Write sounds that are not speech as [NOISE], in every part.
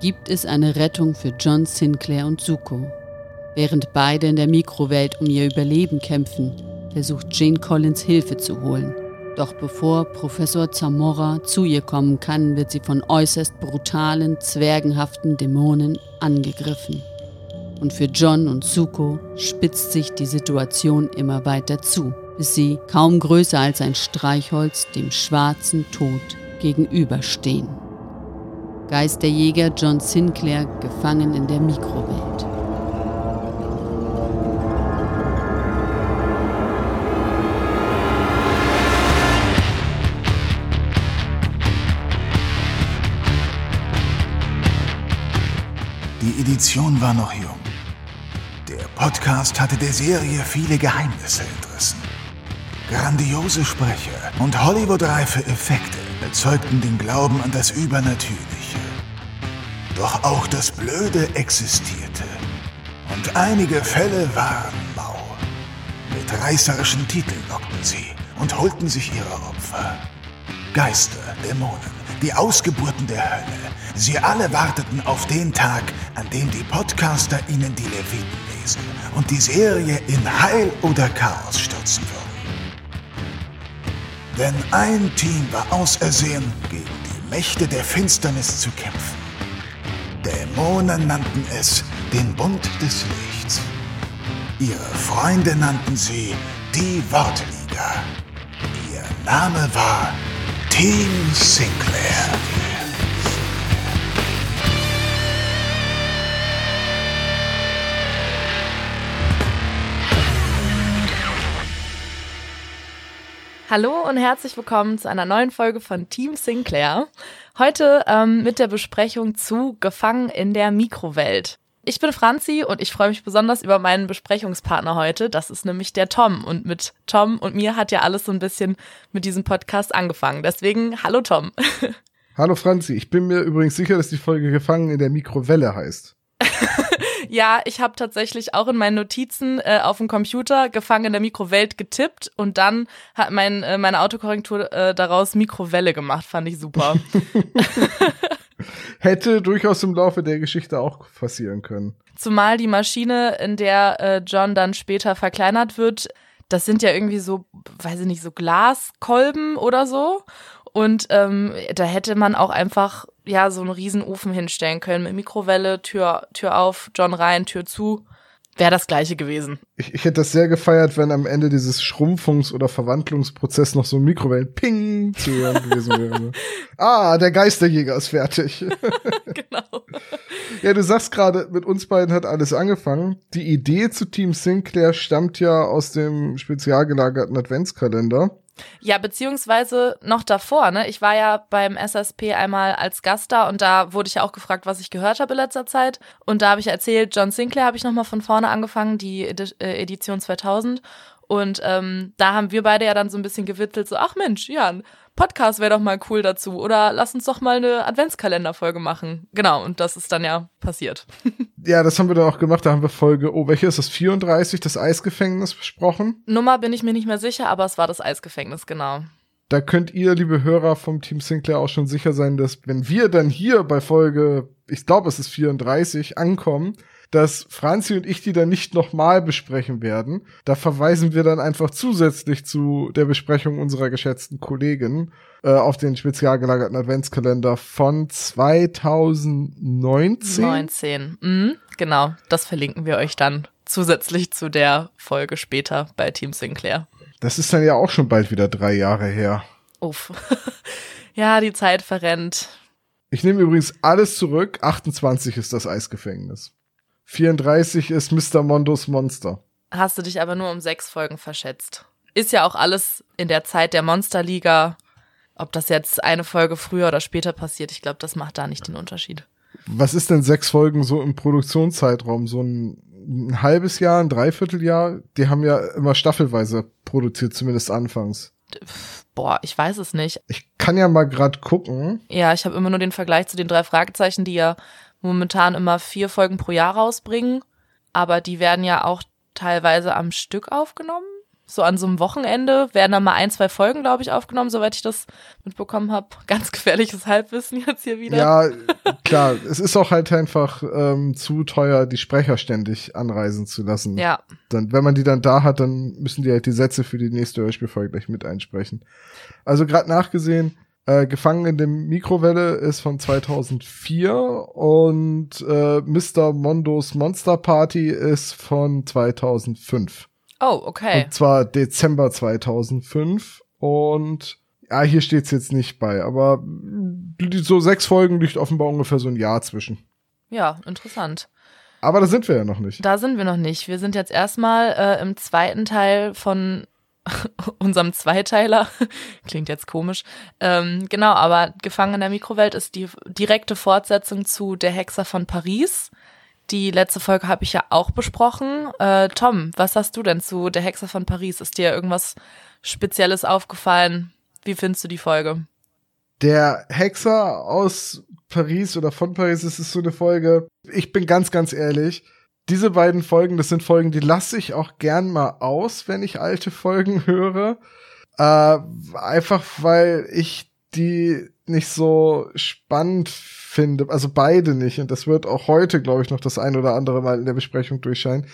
gibt es eine Rettung für John Sinclair und Zuko. Während beide in der Mikrowelt um ihr Überleben kämpfen, versucht Jane Collins Hilfe zu holen. Doch bevor Professor Zamora zu ihr kommen kann, wird sie von äußerst brutalen, zwergenhaften Dämonen angegriffen. Und für John und Zuko spitzt sich die Situation immer weiter zu, bis sie, kaum größer als ein Streichholz, dem schwarzen Tod gegenüberstehen. Geisterjäger John Sinclair gefangen in der Mikrowelt. Die Edition war noch jung. Der Podcast hatte der Serie viele Geheimnisse entrissen. Grandiose Sprecher und Hollywood-reife Effekte erzeugten den Glauben an das Übernatürliche. Doch auch das Blöde existierte. Und einige Fälle waren mau. Mit reißerischen Titeln lockten sie und holten sich ihre Opfer. Geister, Dämonen, die Ausgeburten der Hölle. Sie alle warteten auf den Tag, an dem die Podcaster ihnen die Leviten lesen und die Serie in Heil oder Chaos stürzen würden. Denn ein Team war ausersehen, gegen die Mächte der Finsternis zu kämpfen. Dämonen nannten es den Bund des Lichts. Ihre Freunde nannten sie die Wortliga. Ihr Name war Team Sinclair. Hallo und herzlich willkommen zu einer neuen Folge von Team Sinclair. Heute ähm, mit der Besprechung zu Gefangen in der Mikrowelt. Ich bin Franzi und ich freue mich besonders über meinen Besprechungspartner heute. Das ist nämlich der Tom. Und mit Tom und mir hat ja alles so ein bisschen mit diesem Podcast angefangen. Deswegen, hallo Tom. [LAUGHS] Hallo Franzi. Ich bin mir übrigens sicher, dass die Folge Gefangen in der Mikrowelle heißt. Ja, ich habe tatsächlich auch in meinen Notizen äh, auf dem Computer gefangen in der Mikrowelt getippt und dann hat mein, äh, meine Autokorrektur äh, daraus Mikrowelle gemacht. Fand ich super. [LAUGHS] Hätte durchaus im Laufe der Geschichte auch passieren können. Zumal die Maschine, in der äh, John dann später verkleinert wird, das sind ja irgendwie so, weiß ich nicht, so Glaskolben oder so. Und ähm, da hätte man auch einfach ja so einen riesen Ofen hinstellen können mit Mikrowelle, Tür, Tür auf, John rein, Tür zu. Wäre das gleiche gewesen. Ich, ich hätte das sehr gefeiert, wenn am Ende dieses Schrumpfungs- oder Verwandlungsprozess noch so ein Mikrowellen Ping zu hören gewesen wäre. [LAUGHS] ah, der Geisterjäger ist fertig. [LAUGHS] [LAUGHS] genau. Ja, du sagst gerade, mit uns beiden hat alles angefangen. Die Idee zu Team Sinclair stammt ja aus dem spezial gelagerten Adventskalender. Ja, beziehungsweise noch davor, ne? Ich war ja beim SSP einmal als Gast da und da wurde ich ja auch gefragt, was ich gehört habe in letzter Zeit. Und da habe ich erzählt, John Sinclair habe ich nochmal von vorne angefangen, die äh, Edition 2000. Und ähm, da haben wir beide ja dann so ein bisschen gewitzelt, so, ach Mensch, ja, Podcast wäre doch mal cool dazu. Oder lass uns doch mal eine Adventskalenderfolge machen. Genau, und das ist dann ja passiert. [LAUGHS] ja, das haben wir dann auch gemacht. Da haben wir Folge, oh, welche ist das? 34, das Eisgefängnis besprochen. Nummer bin ich mir nicht mehr sicher, aber es war das Eisgefängnis, genau. Da könnt ihr, liebe Hörer vom Team Sinclair, auch schon sicher sein, dass wenn wir dann hier bei Folge, ich glaube, es ist 34, ankommen, dass Franzi und ich die dann nicht nochmal besprechen werden. Da verweisen wir dann einfach zusätzlich zu der Besprechung unserer geschätzten Kollegin äh, auf den spezial gelagerten Adventskalender von 2019. 19, mhm, genau. Das verlinken wir euch dann zusätzlich zu der Folge später bei Team Sinclair. Das ist dann ja auch schon bald wieder drei Jahre her. Uff. [LAUGHS] ja, die Zeit verrennt. Ich nehme übrigens alles zurück. 28 ist das Eisgefängnis. 34 ist Mr. Mondos Monster. Hast du dich aber nur um sechs Folgen verschätzt. Ist ja auch alles in der Zeit der Monsterliga. Ob das jetzt eine Folge früher oder später passiert, ich glaube, das macht da nicht den Unterschied. Was ist denn sechs Folgen so im Produktionszeitraum? So ein, ein halbes Jahr, ein Dreivierteljahr? Die haben ja immer staffelweise produziert, zumindest anfangs. Boah, ich weiß es nicht. Ich kann ja mal gerade gucken. Ja, ich habe immer nur den Vergleich zu den drei Fragezeichen, die ja momentan immer vier Folgen pro Jahr rausbringen, aber die werden ja auch teilweise am Stück aufgenommen, so an so einem Wochenende werden dann mal ein, zwei Folgen, glaube ich, aufgenommen, soweit ich das mitbekommen habe. [LAUGHS] Ganz gefährliches Halbwissen jetzt hier wieder. Ja, klar. es ist auch halt einfach ähm, zu teuer, die Sprecher ständig anreisen zu lassen. Ja. Dann, wenn man die dann da hat, dann müssen die halt die Sätze für die nächste Hörspielfolge gleich mit einsprechen. Also gerade nachgesehen, äh, Gefangen in dem Mikrowelle ist von 2004 und äh, Mr. Mondos Monster Party ist von 2005. Oh, okay. Und zwar Dezember 2005 und ja, hier steht's jetzt nicht bei, aber so sechs Folgen liegt offenbar ungefähr so ein Jahr zwischen. Ja, interessant. Aber da sind wir ja noch nicht. Da sind wir noch nicht. Wir sind jetzt erstmal äh, im zweiten Teil von [LAUGHS] unserem Zweiteiler. [LAUGHS] Klingt jetzt komisch. Ähm, genau, aber Gefangen in der Mikrowelt ist die direkte Fortsetzung zu Der Hexer von Paris. Die letzte Folge habe ich ja auch besprochen. Äh, Tom, was hast du denn zu Der Hexer von Paris? Ist dir irgendwas Spezielles aufgefallen? Wie findest du die Folge? Der Hexer aus Paris oder von Paris, es ist so eine Folge. Ich bin ganz, ganz ehrlich diese beiden Folgen, das sind Folgen, die lasse ich auch gern mal aus, wenn ich alte Folgen höre. Äh, einfach weil ich die nicht so spannend finde. Also beide nicht. Und das wird auch heute, glaube ich, noch das ein oder andere Mal in der Besprechung durchscheinen.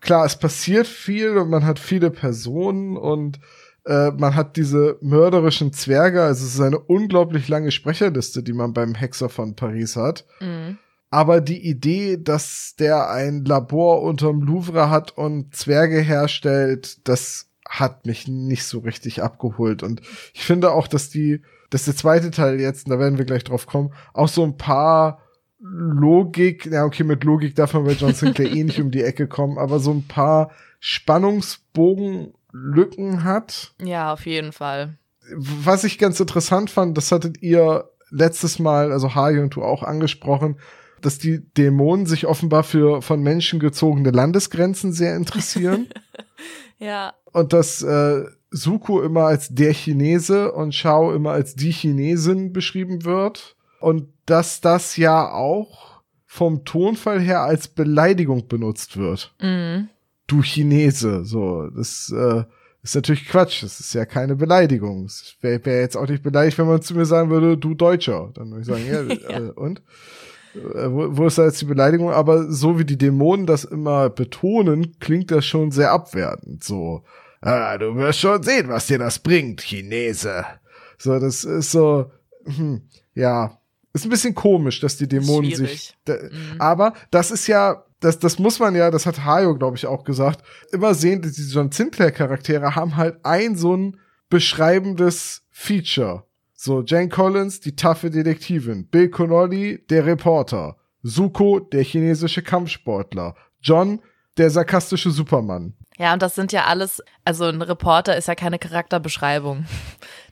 Klar, es passiert viel und man hat viele Personen und äh, man hat diese mörderischen Zwerge. Also es ist eine unglaublich lange Sprecherliste, die man beim Hexer von Paris hat. Mhm. Aber die Idee, dass der ein Labor unterm Louvre hat und Zwerge herstellt, das hat mich nicht so richtig abgeholt. Und ich finde auch, dass die, dass der zweite Teil jetzt, da werden wir gleich drauf kommen, auch so ein paar Logik, ja, okay, mit Logik darf man bei John Sinclair eh nicht um die Ecke kommen, aber so ein paar Spannungsbogenlücken hat. Ja, auf jeden Fall. Was ich ganz interessant fand, das hattet ihr letztes Mal, also Harry und du auch angesprochen, dass die Dämonen sich offenbar für von Menschen gezogene Landesgrenzen sehr interessieren. [LAUGHS] ja. Und dass äh, Suko immer als der Chinese und Shao immer als die Chinesin beschrieben wird. Und dass das ja auch vom Tonfall her als Beleidigung benutzt wird. Mhm. Du Chinese, so, das äh, ist natürlich Quatsch. Das ist ja keine Beleidigung. Es wäre wär jetzt auch nicht beleidigt, wenn man zu mir sagen würde, du Deutscher. Dann würde ich sagen, ja, [LAUGHS] ja. Äh, und? Äh, wo, wo ist da jetzt die Beleidigung? Aber so wie die Dämonen das immer betonen, klingt das schon sehr abwertend. So, ah, du wirst schon sehen, was dir das bringt, Chinese. So, das ist so, hm, ja, ist ein bisschen komisch, dass die Dämonen Schwierig. sich. Da, mhm. Aber das ist ja, das, das muss man ja, das hat Hayo, glaube ich, auch gesagt, immer sehen, dass diese John Sinclair-Charaktere haben halt ein so ein beschreibendes Feature. So, Jane Collins, die taffe Detektivin. Bill Connolly, der Reporter. Suko, der chinesische Kampfsportler. John, der sarkastische Supermann. Ja, und das sind ja alles, also ein Reporter ist ja keine Charakterbeschreibung.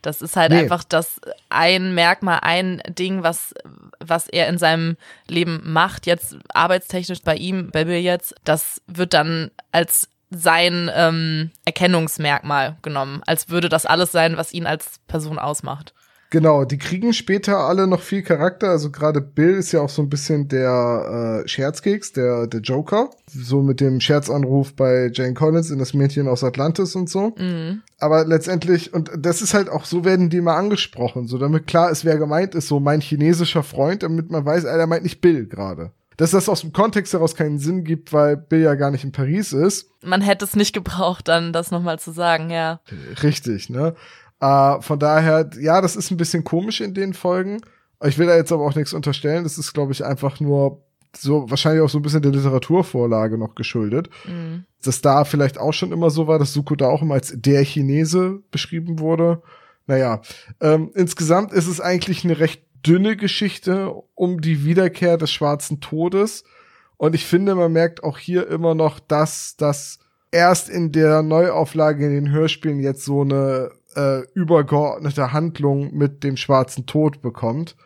Das ist halt nee. einfach das ein Merkmal, ein Ding, was, was er in seinem Leben macht, jetzt arbeitstechnisch bei ihm, bei Bill jetzt, das wird dann als sein ähm, Erkennungsmerkmal genommen, als würde das alles sein, was ihn als Person ausmacht. Genau, die kriegen später alle noch viel Charakter. Also gerade Bill ist ja auch so ein bisschen der äh, Scherzkeks, der, der Joker. So mit dem Scherzanruf bei Jane Collins in das Mädchen aus Atlantis und so. Mhm. Aber letztendlich, und das ist halt auch, so werden die mal angesprochen. So damit klar ist, wer gemeint ist, so mein chinesischer Freund, damit man weiß, er meint nicht Bill gerade. Dass das aus dem Kontext heraus keinen Sinn gibt, weil Bill ja gar nicht in Paris ist. Man hätte es nicht gebraucht, dann das nochmal zu sagen, ja. Richtig, ne? Äh, von daher, ja, das ist ein bisschen komisch in den Folgen. Ich will da jetzt aber auch nichts unterstellen. Das ist, glaube ich, einfach nur so wahrscheinlich auch so ein bisschen der Literaturvorlage noch geschuldet. Mhm. Dass da vielleicht auch schon immer so war, dass Suko da auch immer als der Chinese beschrieben wurde. Naja, ähm, insgesamt ist es eigentlich eine recht dünne Geschichte um die Wiederkehr des schwarzen Todes. Und ich finde, man merkt auch hier immer noch, dass das erst in der Neuauflage in den Hörspielen jetzt so eine äh, übergeordnete Handlung mit dem schwarzen Tod bekommt.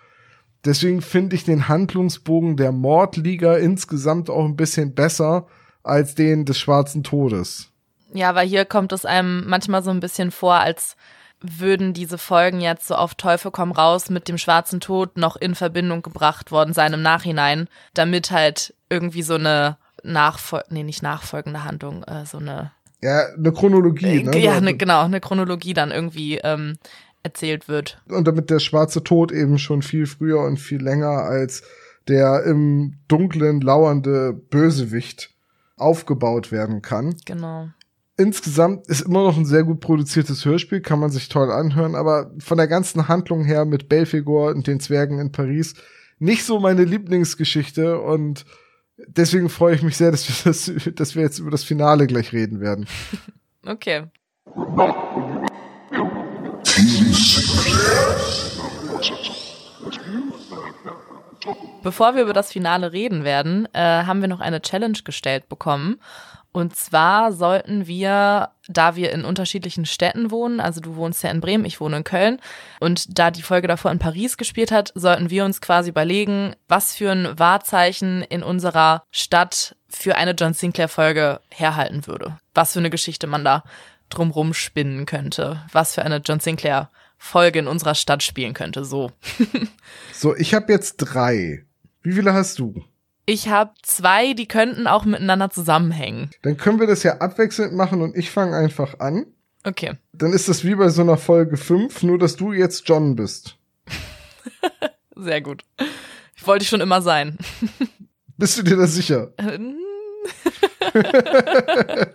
Deswegen finde ich den Handlungsbogen der Mordliga insgesamt auch ein bisschen besser als den des schwarzen Todes. Ja, weil hier kommt es einem manchmal so ein bisschen vor, als würden diese Folgen jetzt so auf Teufel komm raus mit dem schwarzen Tod noch in Verbindung gebracht worden sein im Nachhinein, damit halt irgendwie so eine nachfol nee, nicht nachfolgende Handlung, äh, so eine Ja, eine Chronologie, ne? Ja, ne, genau, eine Chronologie dann irgendwie ähm, erzählt wird. Und damit der schwarze Tod eben schon viel früher und viel länger als der im Dunklen lauernde Bösewicht aufgebaut werden kann. Genau. Insgesamt ist immer noch ein sehr gut produziertes Hörspiel, kann man sich toll anhören, aber von der ganzen Handlung her mit Belfegor und den Zwergen in Paris nicht so meine Lieblingsgeschichte und deswegen freue ich mich sehr, dass wir, das, [LAUGHS] dass wir jetzt über das Finale gleich reden werden. [LAUGHS] okay. Bevor wir über das Finale reden werden, äh, haben wir noch eine Challenge gestellt bekommen. Und zwar sollten wir, da wir in unterschiedlichen Städten wohnen, also du wohnst ja in Bremen, ich wohne in Köln, und da die Folge davor in Paris gespielt hat, sollten wir uns quasi überlegen, was für ein Wahrzeichen in unserer Stadt für eine John Sinclair-Folge herhalten würde. Was für eine Geschichte man da drumrum spinnen könnte. Was für eine John Sinclair-Folge in unserer Stadt spielen könnte. So. [LAUGHS] so, ich habe jetzt drei. Wie viele hast du? Ich habe zwei, die könnten auch miteinander zusammenhängen. Dann können wir das ja abwechselnd machen und ich fange einfach an. Okay. Dann ist das wie bei so einer Folge 5, nur dass du jetzt John bist. [LAUGHS] Sehr gut. Ich wollte schon immer sein. [LAUGHS] Bist du dir da sicher? [LAUGHS]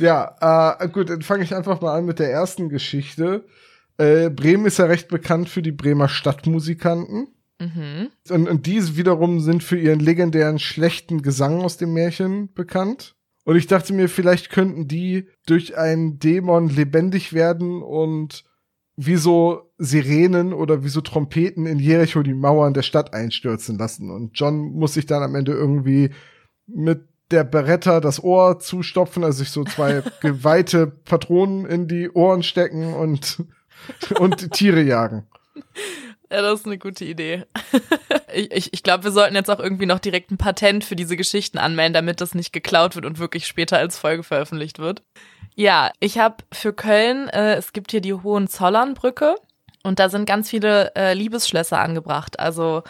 ja, äh, gut, dann fange ich einfach mal an mit der ersten Geschichte. Äh, Bremen ist ja recht bekannt für die Bremer Stadtmusikanten. Mhm. Und, und die wiederum sind für ihren legendären schlechten Gesang aus dem Märchen bekannt. Und ich dachte mir, vielleicht könnten die durch einen Dämon lebendig werden und wie so Sirenen oder wie so Trompeten in Jericho die Mauern der Stadt einstürzen lassen. Und John muss sich dann am Ende irgendwie mit der Beretta das Ohr zustopfen, also sich so zwei [LAUGHS] geweihte Patronen in die Ohren stecken und, und Tiere jagen. [LAUGHS] Ja, das ist eine gute Idee. [LAUGHS] ich ich, ich glaube, wir sollten jetzt auch irgendwie noch direkt ein Patent für diese Geschichten anmelden, damit das nicht geklaut wird und wirklich später als Folge veröffentlicht wird. Ja, ich habe für Köln, äh, es gibt hier die Hohenzollernbrücke und da sind ganz viele äh, Liebesschlösser angebracht. Also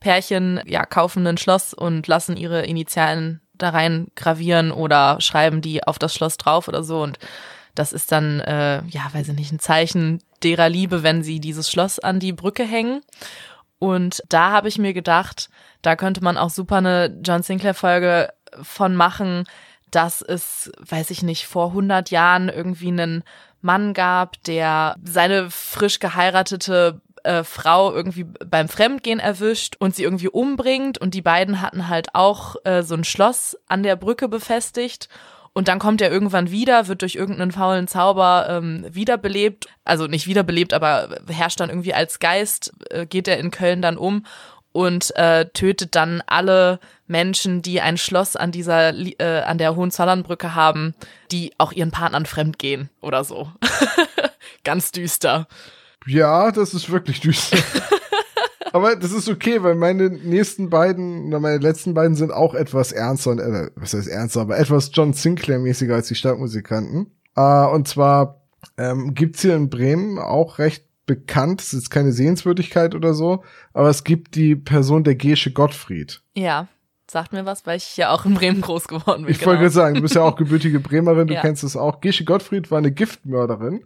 Pärchen ja, kaufen ein Schloss und lassen ihre Initialen da rein gravieren oder schreiben die auf das Schloss drauf oder so und das ist dann, äh, ja, weiß ich nicht, ein Zeichen derer Liebe, wenn sie dieses Schloss an die Brücke hängen. Und da habe ich mir gedacht, da könnte man auch super eine John Sinclair-Folge von machen, dass es, weiß ich nicht, vor 100 Jahren irgendwie einen Mann gab, der seine frisch geheiratete äh, Frau irgendwie beim Fremdgehen erwischt und sie irgendwie umbringt. Und die beiden hatten halt auch äh, so ein Schloss an der Brücke befestigt. Und dann kommt er irgendwann wieder, wird durch irgendeinen faulen Zauber ähm, wiederbelebt. Also nicht wiederbelebt, aber herrscht dann irgendwie als Geist, äh, geht er in Köln dann um und äh, tötet dann alle Menschen, die ein Schloss an dieser, äh, an der Hohenzollernbrücke haben, die auch ihren Partnern fremd gehen oder so. [LAUGHS] Ganz düster. Ja, das ist wirklich düster. [LAUGHS] Aber das ist okay, weil meine nächsten beiden, meine letzten beiden sind auch etwas ernster und, äh, was heißt ernster, aber etwas John Sinclair-mäßiger als die Stadtmusikanten. Äh, und zwar ähm, gibt's hier in Bremen auch recht bekannt, es ist keine Sehenswürdigkeit oder so, aber es gibt die Person der Gesche Gottfried. Ja, sagt mir was, weil ich ja auch in Bremen groß geworden bin. Ich genau. wollte sagen, du bist ja auch gebürtige Bremerin, du [LAUGHS] ja. kennst es auch. Gesche Gottfried war eine Giftmörderin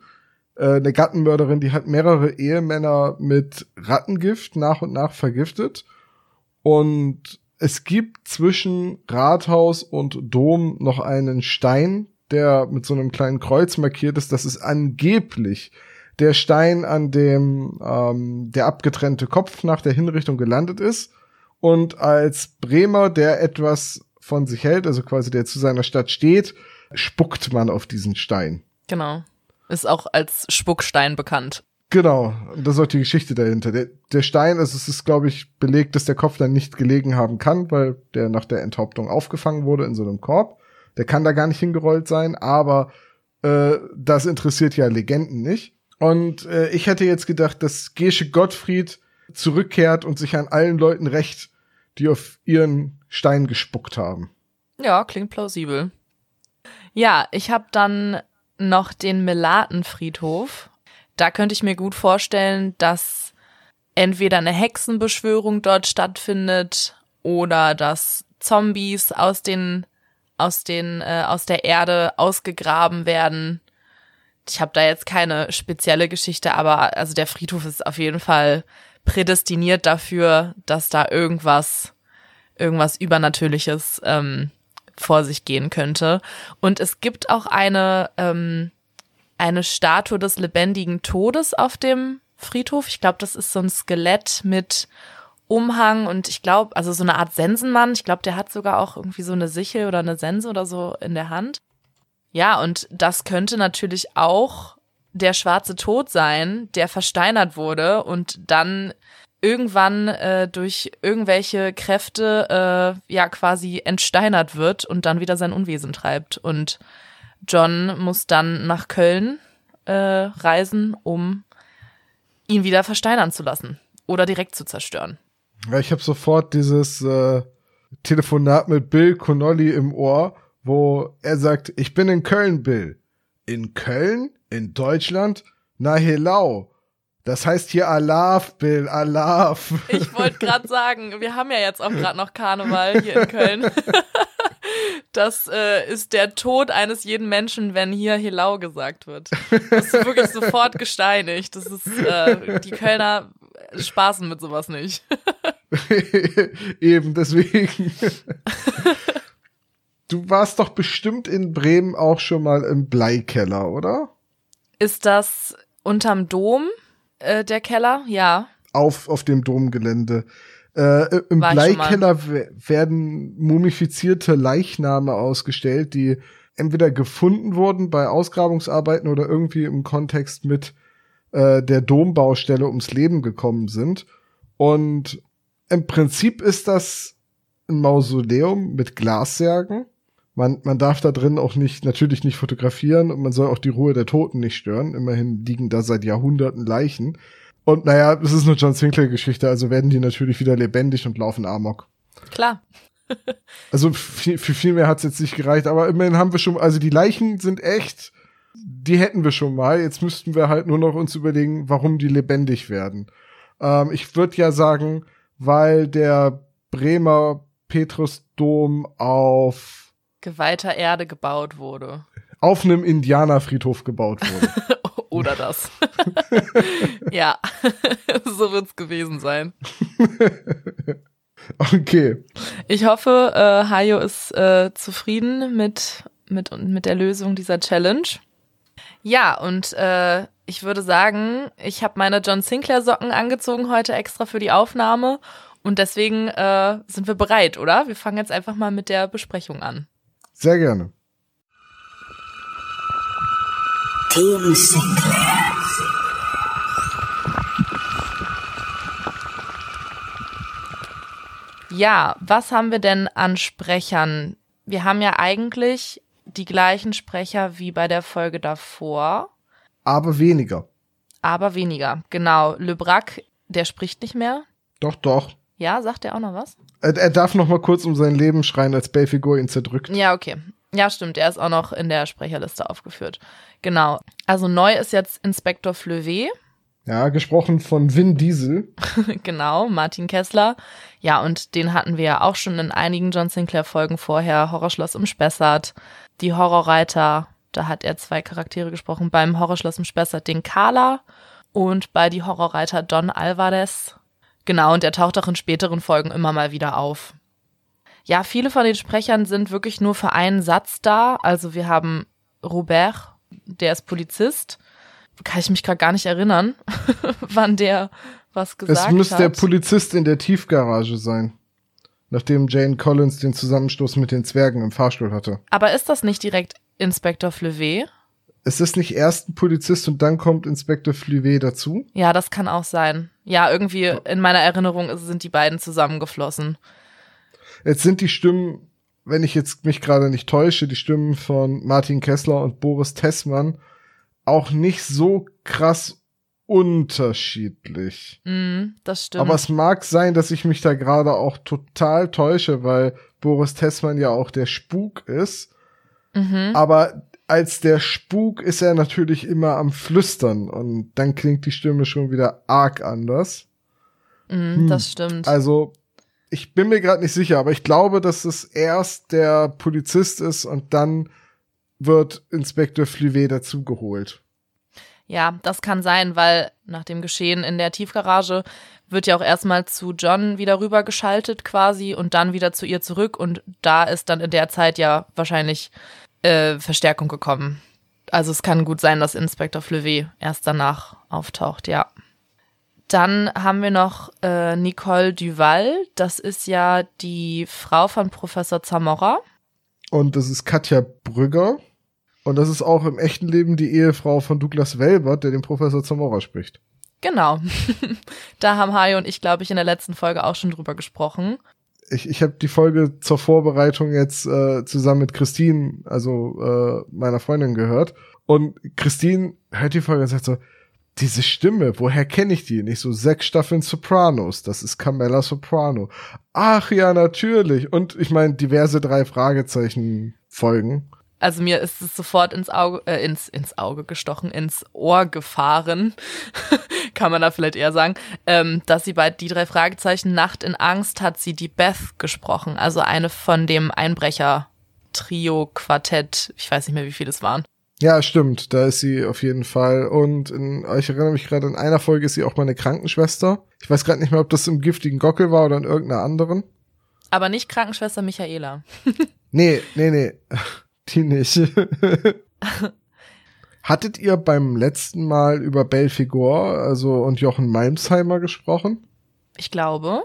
äh, eine Gattenmörderin, die hat mehrere Ehemänner mit Rattengift nach und nach vergiftet. Und es gibt zwischen Rathaus und Dom noch einen Stein, der mit so einem kleinen Kreuz markiert ist. Das ist angeblich der Stein, an dem ähm, der abgetrennte Kopf nach der Hinrichtung gelandet ist. Und als Bremer, der etwas von sich hält, also quasi der zu seiner Stadt steht, spuckt man auf diesen Stein. Genau. Ist auch als Spuckstein bekannt. Genau, das ist auch die Geschichte dahinter. Der, der Stein, also es ist, glaube ich, belegt, dass der Kopf dann nicht gelegen haben kann, weil der nach der Enthauptung aufgefangen wurde in so einem Korb. Der kann da gar nicht hingerollt sein, aber äh, das interessiert ja Legenden nicht. Und äh, ich hätte jetzt gedacht, dass Gesche Gottfried zurückkehrt und sich an allen Leuten rächt, die auf ihren Stein gespuckt haben. Ja, klingt plausibel. Ja, ich habe dann noch den Melatenfriedhof. Da könnte ich mir gut vorstellen, dass entweder eine Hexenbeschwörung dort stattfindet oder dass Zombies aus den aus den äh, aus der Erde ausgegraben werden. Ich habe da jetzt keine spezielle Geschichte, aber also der Friedhof ist auf jeden Fall prädestiniert dafür, dass da irgendwas irgendwas Übernatürliches ähm, vor sich gehen könnte. Und es gibt auch eine ähm, eine Statue des lebendigen Todes auf dem Friedhof. Ich glaube, das ist so ein Skelett mit Umhang und ich glaube, also so eine Art Sensenmann. Ich glaube, der hat sogar auch irgendwie so eine Sichel oder eine Sense oder so in der Hand. Ja, und das könnte natürlich auch der schwarze Tod sein, der versteinert wurde und dann irgendwann äh, durch irgendwelche Kräfte äh, ja quasi entsteinert wird und dann wieder sein Unwesen treibt. Und John muss dann nach Köln äh, reisen, um ihn wieder versteinern zu lassen oder direkt zu zerstören. Ja, ich habe sofort dieses äh, Telefonat mit Bill Connolly im Ohr, wo er sagt, ich bin in Köln, Bill. In Köln? In Deutschland? Na helau. Das heißt hier Alaf, Bill, Alaf. Ich wollte gerade sagen, wir haben ja jetzt auch gerade noch Karneval hier in Köln. [LAUGHS] Das äh, ist der Tod eines jeden Menschen, wenn hier Helau gesagt wird. Das ist wirklich sofort gesteinigt. Das ist, äh, die Kölner spaßen mit sowas nicht. [LAUGHS] Eben, deswegen. du warst doch bestimmt in Bremen auch schon mal im Bleikeller, oder? Ist das unterm Dom äh, der Keller? Ja. Auf, auf dem Domgelände. Äh, Im War Bleikeller werden mumifizierte Leichname ausgestellt, die entweder gefunden wurden bei Ausgrabungsarbeiten oder irgendwie im Kontext mit äh, der Dombaustelle ums Leben gekommen sind. Und im Prinzip ist das ein Mausoleum mit Glassärgen. Man, man darf da drin auch nicht, natürlich nicht fotografieren und man soll auch die Ruhe der Toten nicht stören. Immerhin liegen da seit Jahrhunderten Leichen. Und naja, es ist eine John Sinclair-Geschichte, also werden die natürlich wieder lebendig und laufen Amok. Klar. [LAUGHS] also für, für viel mehr hat's jetzt nicht gereicht, aber immerhin haben wir schon, also die Leichen sind echt, die hätten wir schon mal. Jetzt müssten wir halt nur noch uns überlegen, warum die lebendig werden. Ähm, ich würde ja sagen, weil der Bremer Petrusdom auf geweihter Erde gebaut wurde. Auf einem Indianerfriedhof gebaut wurde. [LAUGHS] Oder das. [LAUGHS] ja, [LAUGHS] so wird's gewesen sein. Okay. Ich hoffe, äh, Hayo ist äh, zufrieden mit, mit, mit der Lösung dieser Challenge. Ja, und äh, ich würde sagen, ich habe meine John Sinclair Socken angezogen heute extra für die Aufnahme und deswegen äh, sind wir bereit, oder? Wir fangen jetzt einfach mal mit der Besprechung an. Sehr gerne. Team Sinclair. Ja, was haben wir denn an Sprechern? Wir haben ja eigentlich die gleichen Sprecher wie bei der Folge davor. Aber weniger. Aber weniger, genau. Le Brac, der spricht nicht mehr. Doch, doch. Ja, sagt er auch noch was? Er, er darf noch mal kurz um sein Leben schreien, als Bayfigur ihn zerdrückt. Ja, okay. Ja, stimmt. Er ist auch noch in der Sprecherliste aufgeführt. Genau. Also neu ist jetzt Inspektor Fleuvet. Ja, gesprochen von Vin Diesel. [LAUGHS] genau, Martin Kessler. Ja, und den hatten wir ja auch schon in einigen John Sinclair Folgen vorher. Horrorschloss im Spessart, die Horrorreiter. Da hat er zwei Charaktere gesprochen. Beim Horrorschloss im Spessart den Carla und bei die Horrorreiter Don Alvarez. Genau, und er taucht auch in späteren Folgen immer mal wieder auf. Ja, viele von den Sprechern sind wirklich nur für einen Satz da. Also wir haben Robert, der ist Polizist. Kann ich mich gerade gar nicht erinnern, [LAUGHS] wann der was gesagt hat. Es muss der Polizist in der Tiefgarage sein. Nachdem Jane Collins den Zusammenstoß mit den Zwergen im Fahrstuhl hatte. Aber ist das nicht direkt Inspektor Fleuvet? Es ist nicht erst ein Polizist und dann kommt Inspektor Fleuvet dazu? Ja, das kann auch sein. Ja, irgendwie in meiner Erinnerung sind die beiden zusammengeflossen. Jetzt sind die Stimmen, wenn ich jetzt mich gerade nicht täusche, die Stimmen von Martin Kessler und Boris Tessmann auch nicht so krass unterschiedlich. Mm, das stimmt. Aber es mag sein, dass ich mich da gerade auch total täusche, weil Boris Tessmann ja auch der Spuk ist. Mhm. Aber als der Spuk ist er natürlich immer am Flüstern und dann klingt die Stimme schon wieder arg anders. Mm, hm. Das stimmt. Also ich bin mir gerade nicht sicher, aber ich glaube, dass es erst der Polizist ist und dann wird Inspektor Fluvet dazugeholt. Ja, das kann sein, weil nach dem Geschehen in der Tiefgarage wird ja auch erstmal zu John wieder rübergeschaltet quasi und dann wieder zu ihr zurück und da ist dann in der Zeit ja wahrscheinlich äh, Verstärkung gekommen. Also es kann gut sein, dass Inspektor Fleury erst danach auftaucht, ja. Dann haben wir noch äh, Nicole Duval. Das ist ja die Frau von Professor Zamora. Und das ist Katja Brügger. Und das ist auch im echten Leben die Ehefrau von Douglas Welbert, der den Professor Zamora spricht. Genau. [LAUGHS] da haben Hajo und ich, glaube ich, in der letzten Folge auch schon drüber gesprochen. Ich, ich habe die Folge zur Vorbereitung jetzt äh, zusammen mit Christine, also äh, meiner Freundin, gehört. Und Christine hört die Folge und sagt so, diese Stimme, woher kenne ich die? Nicht so sechs Staffeln Sopranos, das ist Carmella Soprano. Ach ja, natürlich. Und ich meine, diverse drei Fragezeichen Folgen. Also mir ist es sofort ins Auge, äh, ins, ins Auge gestochen, ins Ohr gefahren, [LAUGHS] kann man da vielleicht eher sagen, ähm, dass sie bei die drei Fragezeichen Nacht in Angst hat sie die Beth gesprochen, also eine von dem Einbrecher-Trio-Quartett, ich weiß nicht mehr, wie viele es waren. Ja, stimmt, da ist sie auf jeden Fall. Und in, ich erinnere mich gerade, in einer Folge ist sie auch meine Krankenschwester. Ich weiß gerade nicht mehr, ob das im giftigen Gockel war oder in irgendeiner anderen. Aber nicht Krankenschwester Michaela. [LAUGHS] nee, nee, nee. Die nicht. [LAUGHS] Hattet ihr beim letzten Mal über Belfigor, also und Jochen Malmsheimer gesprochen? Ich glaube.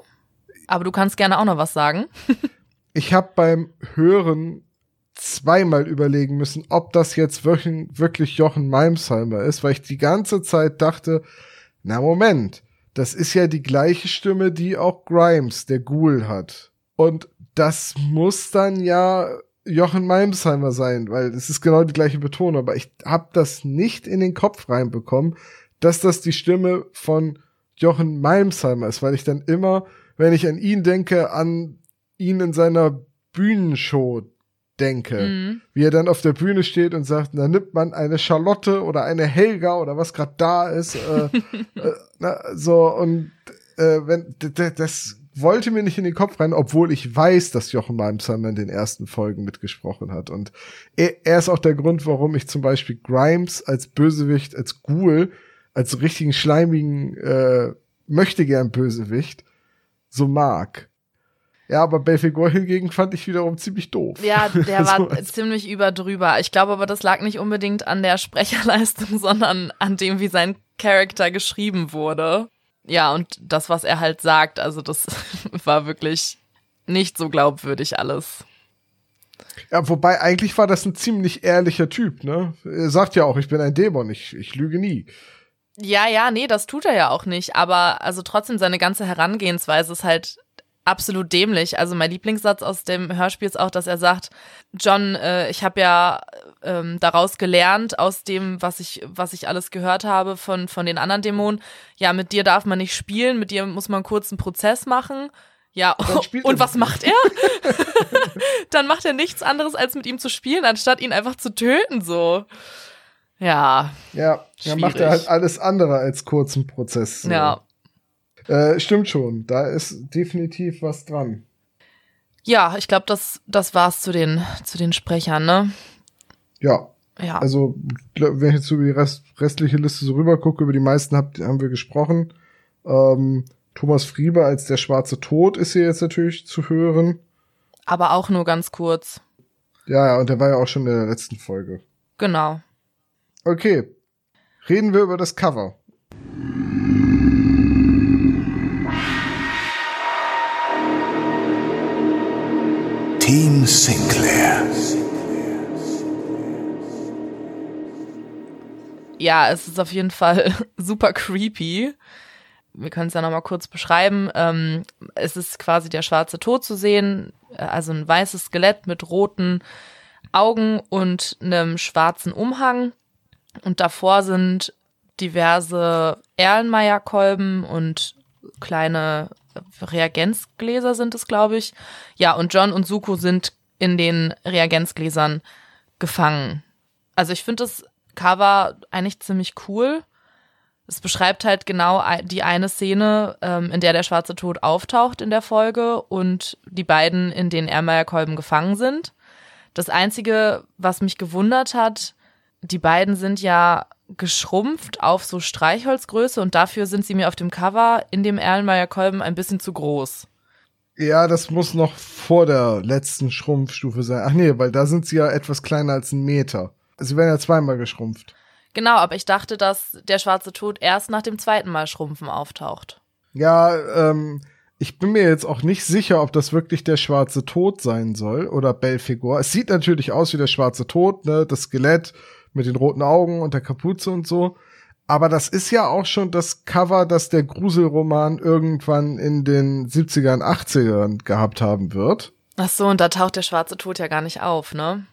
Aber du kannst gerne auch noch was sagen. [LAUGHS] ich habe beim Hören zweimal überlegen müssen, ob das jetzt wirklich, wirklich Jochen Malmsheimer ist, weil ich die ganze Zeit dachte, na Moment, das ist ja die gleiche Stimme, die auch Grimes, der Ghoul, hat. Und das muss dann ja Jochen Malmsheimer sein, weil es ist genau die gleiche Betonung, aber ich habe das nicht in den Kopf reinbekommen, dass das die Stimme von Jochen Malmsheimer ist, weil ich dann immer, wenn ich an ihn denke, an ihn in seiner Bühnenshow denke. Mhm. Wie er dann auf der Bühne steht und sagt, da nimmt man eine Charlotte oder eine Helga oder was gerade da ist. Äh, [LAUGHS] äh, na, so, und äh, wenn das wollte mir nicht in den Kopf rein, obwohl ich weiß, dass Jochen Malmsheimer in den ersten Folgen mitgesprochen hat. Und er, er ist auch der Grund, warum ich zum Beispiel Grimes als Bösewicht, als Ghoul, als richtigen schleimigen äh, möchte gern Bösewicht so mag. Ja, aber Belfegor hingegen fand ich wiederum ziemlich doof. Ja, [LAUGHS] der war so ziemlich überdrüber. Ich glaube aber, das lag nicht unbedingt an der Sprecherleistung, [LAUGHS] sondern an dem, wie sein Charakter geschrieben wurde. Ja, und das, was er halt sagt, also das [LAUGHS] war wirklich nicht so glaubwürdig alles. Ja, wobei eigentlich war das ein ziemlich ehrlicher Typ, ne? Er sagt ja auch, ich bin ein Dämon, ich, ich lüge nie. Ja, ja, nee, das tut er ja auch nicht. Aber also trotzdem seine ganze Herangehensweise ist halt absolut dämlich. Also mein Lieblingssatz aus dem Hörspiel ist auch, dass er sagt, John, äh, ich habe ja ähm, daraus gelernt, aus dem, was ich, was ich alles gehört habe von, von den anderen Dämonen. Ja, mit dir darf man nicht spielen, mit dir muss man kurz einen Prozess machen. Ja, [LAUGHS] und was macht er? [LAUGHS] Dann macht er nichts anderes, als mit ihm zu spielen, anstatt ihn einfach zu töten, so. Ja. Ja, dann macht er halt alles andere als kurzen Prozess. So. Ja. Äh, stimmt schon, da ist definitiv was dran. Ja, ich glaube, das, das war's zu den, zu den Sprechern, ne? Ja. Ja. Also, wenn ich jetzt über die Rest, restliche Liste so rüber gucke, über die meisten hab, haben wir gesprochen. Ähm, Thomas Frieber als der schwarze Tod ist hier jetzt natürlich zu hören. Aber auch nur ganz kurz. Ja, ja, und der war ja auch schon in der letzten Folge. Genau. Okay. Reden wir über das Cover. Team Sinclair. Ja, es ist auf jeden Fall [LAUGHS] super creepy. Wir können es ja nochmal kurz beschreiben. Ähm, es ist quasi der schwarze Tod zu sehen, also ein weißes Skelett mit roten Augen und einem schwarzen Umhang. Und davor sind diverse Erlenmeyer-Kolben und kleine Reagenzgläser sind es, glaube ich. Ja, und John und Suko sind in den Reagenzgläsern gefangen. Also ich finde das Cover eigentlich ziemlich cool. Es beschreibt halt genau die eine Szene, ähm, in der der schwarze Tod auftaucht in der Folge und die beiden in den Ermeyer-Kolben gefangen sind. Das Einzige, was mich gewundert hat, die beiden sind ja geschrumpft auf so Streichholzgröße und dafür sind sie mir auf dem Cover in dem Erlenmeyer-Kolben ein bisschen zu groß. Ja, das muss noch vor der letzten Schrumpfstufe sein. Ach nee, weil da sind sie ja etwas kleiner als ein Meter. Sie werden ja zweimal geschrumpft. Genau, aber ich dachte, dass der schwarze Tod erst nach dem zweiten Mal Schrumpfen auftaucht. Ja, ähm, ich bin mir jetzt auch nicht sicher, ob das wirklich der schwarze Tod sein soll oder Belfigur. Es sieht natürlich aus wie der schwarze Tod, ne, das Skelett mit den roten Augen und der Kapuze und so. Aber das ist ja auch schon das Cover, das der Gruselroman irgendwann in den 70ern, 80ern gehabt haben wird. Ach so, und da taucht der schwarze Tod ja gar nicht auf, ne?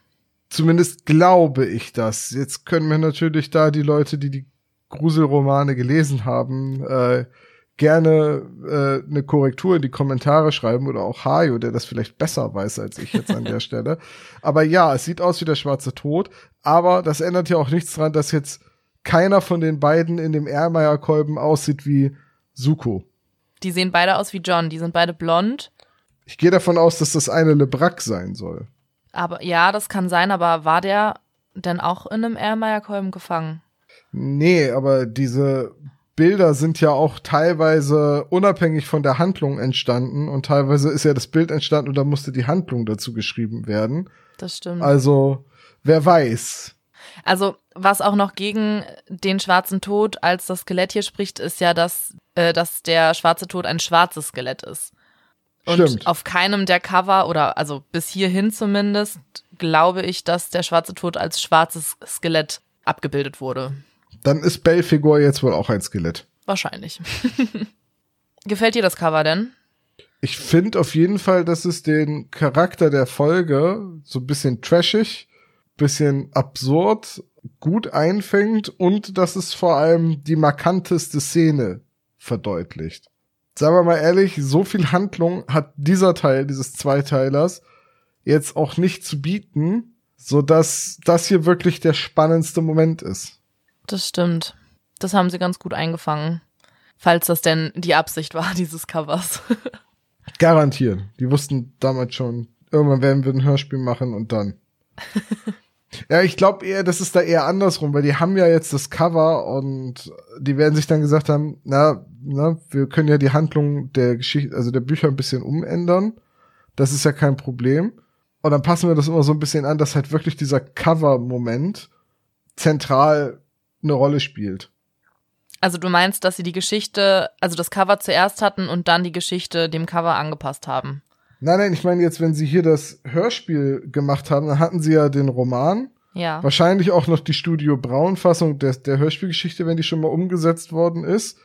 Zumindest glaube ich das. Jetzt können wir natürlich da die Leute, die die Gruselromane gelesen haben, äh, gerne äh, eine Korrektur in die Kommentare schreiben oder auch Hajo, der das vielleicht besser weiß als ich jetzt an der [LAUGHS] Stelle. Aber ja, es sieht aus wie der schwarze Tod, aber das ändert ja auch nichts dran, dass jetzt keiner von den beiden in dem Erlmeyer-Kolben aussieht wie Suko. Die sehen beide aus wie John, die sind beide blond. Ich gehe davon aus, dass das eine LeBrac sein soll. Aber ja, das kann sein, aber war der denn auch in einem Erlmeyer-Kolben gefangen? Nee, aber diese Bilder sind ja auch teilweise unabhängig von der Handlung entstanden und teilweise ist ja das Bild entstanden und da musste die Handlung dazu geschrieben werden. Das stimmt. Also, wer weiß. Also, was auch noch gegen den schwarzen Tod als das Skelett hier spricht, ist ja, dass, äh, dass der schwarze Tod ein schwarzes Skelett ist. Und Stimmt. auf keinem der Cover oder also bis hierhin zumindest glaube ich, dass der schwarze Tod als schwarzes Skelett abgebildet wurde. Dann ist Belfigur jetzt wohl auch ein Skelett. Wahrscheinlich. [LAUGHS] Gefällt dir das Cover denn? Ich finde auf jeden Fall, dass es den Charakter der Folge so ein bisschen trashig, bisschen absurd, gut einfängt und dass es vor allem die markanteste Szene verdeutlicht. Sagen wir mal ehrlich, so viel Handlung hat dieser Teil dieses Zweiteilers jetzt auch nicht zu bieten, so dass das hier wirklich der spannendste Moment ist. Das stimmt. Das haben sie ganz gut eingefangen. Falls das denn die Absicht war, [LAUGHS] dieses Covers. Garantiert. Die wussten damals schon, irgendwann werden wir ein Hörspiel machen und dann. [LAUGHS] ja, ich glaube eher, das ist da eher andersrum, weil die haben ja jetzt das Cover und die werden sich dann gesagt haben, na, na, wir können ja die Handlung der Geschichte, also der Bücher ein bisschen umändern. Das ist ja kein Problem. Und dann passen wir das immer so ein bisschen an, dass halt wirklich dieser Cover-Moment zentral eine Rolle spielt. Also du meinst, dass sie die Geschichte, also das Cover zuerst hatten und dann die Geschichte dem Cover angepasst haben? Nein, nein, ich meine jetzt, wenn sie hier das Hörspiel gemacht haben, dann hatten sie ja den Roman. Ja. Wahrscheinlich auch noch die Studio Braun-Fassung der, der Hörspielgeschichte, wenn die schon mal umgesetzt worden ist.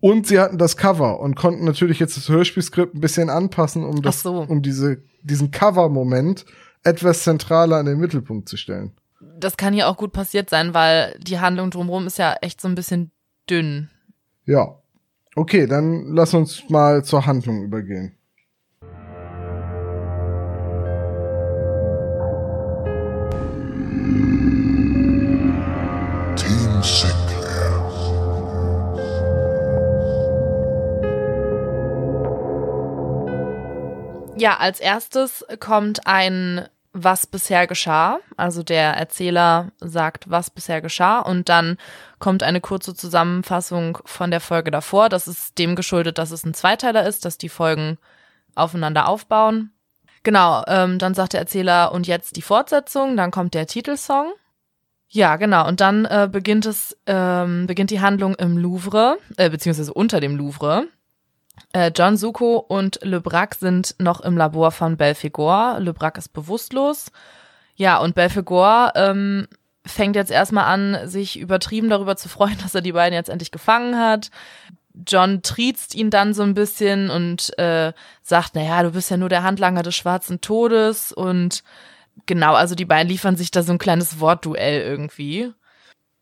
Und sie hatten das Cover und konnten natürlich jetzt das Hörspielskript ein bisschen anpassen, um das, so. um diese, diesen Cover-Moment etwas zentraler an den Mittelpunkt zu stellen das kann hier auch gut passiert sein, weil die Handlung drumherum ist ja echt so ein bisschen dünn. Ja. Okay, dann lass uns mal zur Handlung übergehen. Team Sinclair. Ja, als erstes kommt ein was bisher geschah. Also der Erzähler sagt, was bisher geschah und dann kommt eine kurze Zusammenfassung von der Folge davor. Das ist dem geschuldet, dass es ein Zweiteiler ist, dass die Folgen aufeinander aufbauen. Genau, ähm, dann sagt der Erzähler und jetzt die Fortsetzung, dann kommt der Titelsong. Ja, genau. Und dann äh, beginnt es, ähm, beginnt die Handlung im Louvre, äh, beziehungsweise unter dem Louvre. Äh, John Suko und Le Brac sind noch im Labor von Belfegor. Le Brac ist bewusstlos. Ja, und Belfegor ähm, fängt jetzt erstmal an, sich übertrieben darüber zu freuen, [LAUGHS] dass er die beiden jetzt endlich gefangen hat. John triezt ihn dann so ein bisschen und äh, sagt, naja, du bist ja nur der Handlanger des schwarzen Todes und genau, also die beiden liefern sich da so ein kleines Wortduell irgendwie.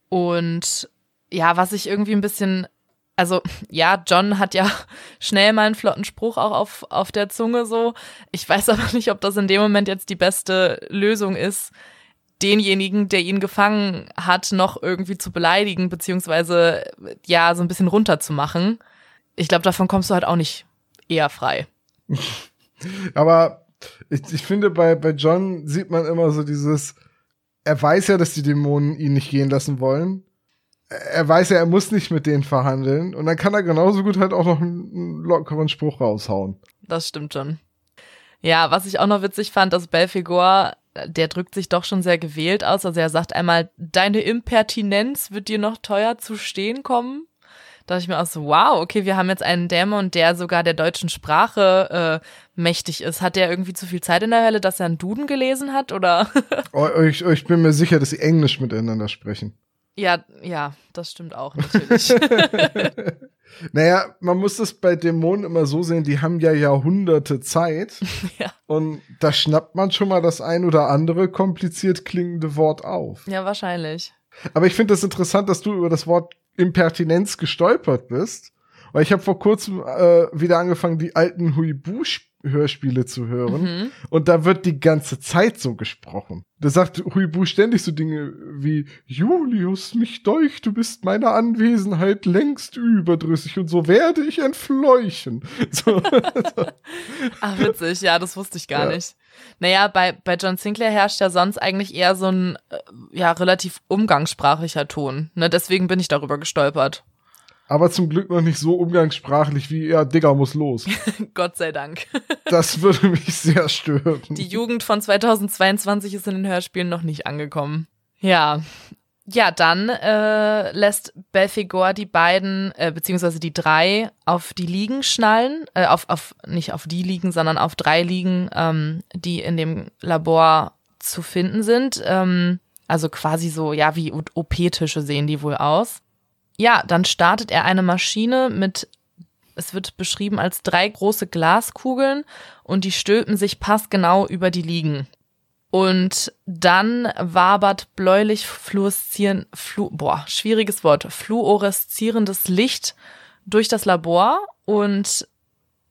Und ja, was ich irgendwie ein bisschen also ja, John hat ja [LAUGHS] schnell mal einen flotten Spruch auch auf, auf der Zunge so. Ich weiß aber nicht, ob das in dem Moment jetzt die beste Lösung ist. denjenigen, der ihn gefangen hat, noch irgendwie zu beleidigen, beziehungsweise ja, so ein bisschen runterzumachen. Ich glaube, davon kommst du halt auch nicht eher frei. [LAUGHS] Aber ich, ich finde, bei, bei John sieht man immer so dieses, er weiß ja, dass die Dämonen ihn nicht gehen lassen wollen. Er weiß ja, er muss nicht mit denen verhandeln. Und dann kann er genauso gut halt auch noch einen lockeren Spruch raushauen. Das stimmt schon. Ja, was ich auch noch witzig fand, dass Belfegor, der drückt sich doch schon sehr gewählt aus. Also er sagt einmal, deine Impertinenz wird dir noch teuer zu stehen kommen. Da dachte ich mir auch so, wow, okay, wir haben jetzt einen Dämon, der sogar der deutschen Sprache äh, mächtig ist. Hat der irgendwie zu viel Zeit in der Hölle, dass er einen Duden gelesen hat, oder? [LAUGHS] oh, ich, ich bin mir sicher, dass sie Englisch miteinander sprechen. Ja, ja, das stimmt auch natürlich. [LAUGHS] [LAUGHS] naja, man muss das bei Dämonen immer so sehen, die haben ja Jahrhunderte Zeit. [LAUGHS] ja. Und da schnappt man schon mal das ein oder andere kompliziert klingende Wort auf. Ja, wahrscheinlich. Aber ich finde es das interessant, dass du über das Wort Impertinenz gestolpert bist. Weil ich habe vor kurzem äh, wieder angefangen, die alten Huibu-Hörspiele zu hören. Mhm. Und da wird die ganze Zeit so gesprochen. Da sagt Huibu ständig so Dinge wie, Julius, mich deucht, du bist meiner Anwesenheit längst überdrüssig und so werde ich entfleuchen. [LAUGHS] So. [LAUGHS] Ach, witzig, ja, das wusste ich gar ja. nicht. Naja, bei, bei John Sinclair herrscht ja sonst eigentlich eher so ein äh, ja, relativ umgangssprachlicher Ton. Ne, deswegen bin ich darüber gestolpert. Aber zum Glück noch nicht so umgangssprachlich wie, ja, Digger muss los. [LAUGHS] Gott sei Dank. [LAUGHS] das würde mich sehr stören. Die Jugend von 2022 ist in den Hörspielen noch nicht angekommen. Ja, ja, dann äh, lässt Belfegor die beiden, äh, beziehungsweise die drei, auf die Liegen schnallen, äh, auf, auf, nicht auf die Liegen, sondern auf drei Liegen, ähm, die in dem Labor zu finden sind. Ähm, also quasi so, ja, wie OP-Tische sehen die wohl aus. Ja, dann startet er eine Maschine mit, es wird beschrieben als drei große Glaskugeln und die stülpen sich passgenau über die Liegen. Und dann wabert bläulich fluoreszieren, flu, boah, schwieriges Wort, fluoreszierendes Licht durch das Labor und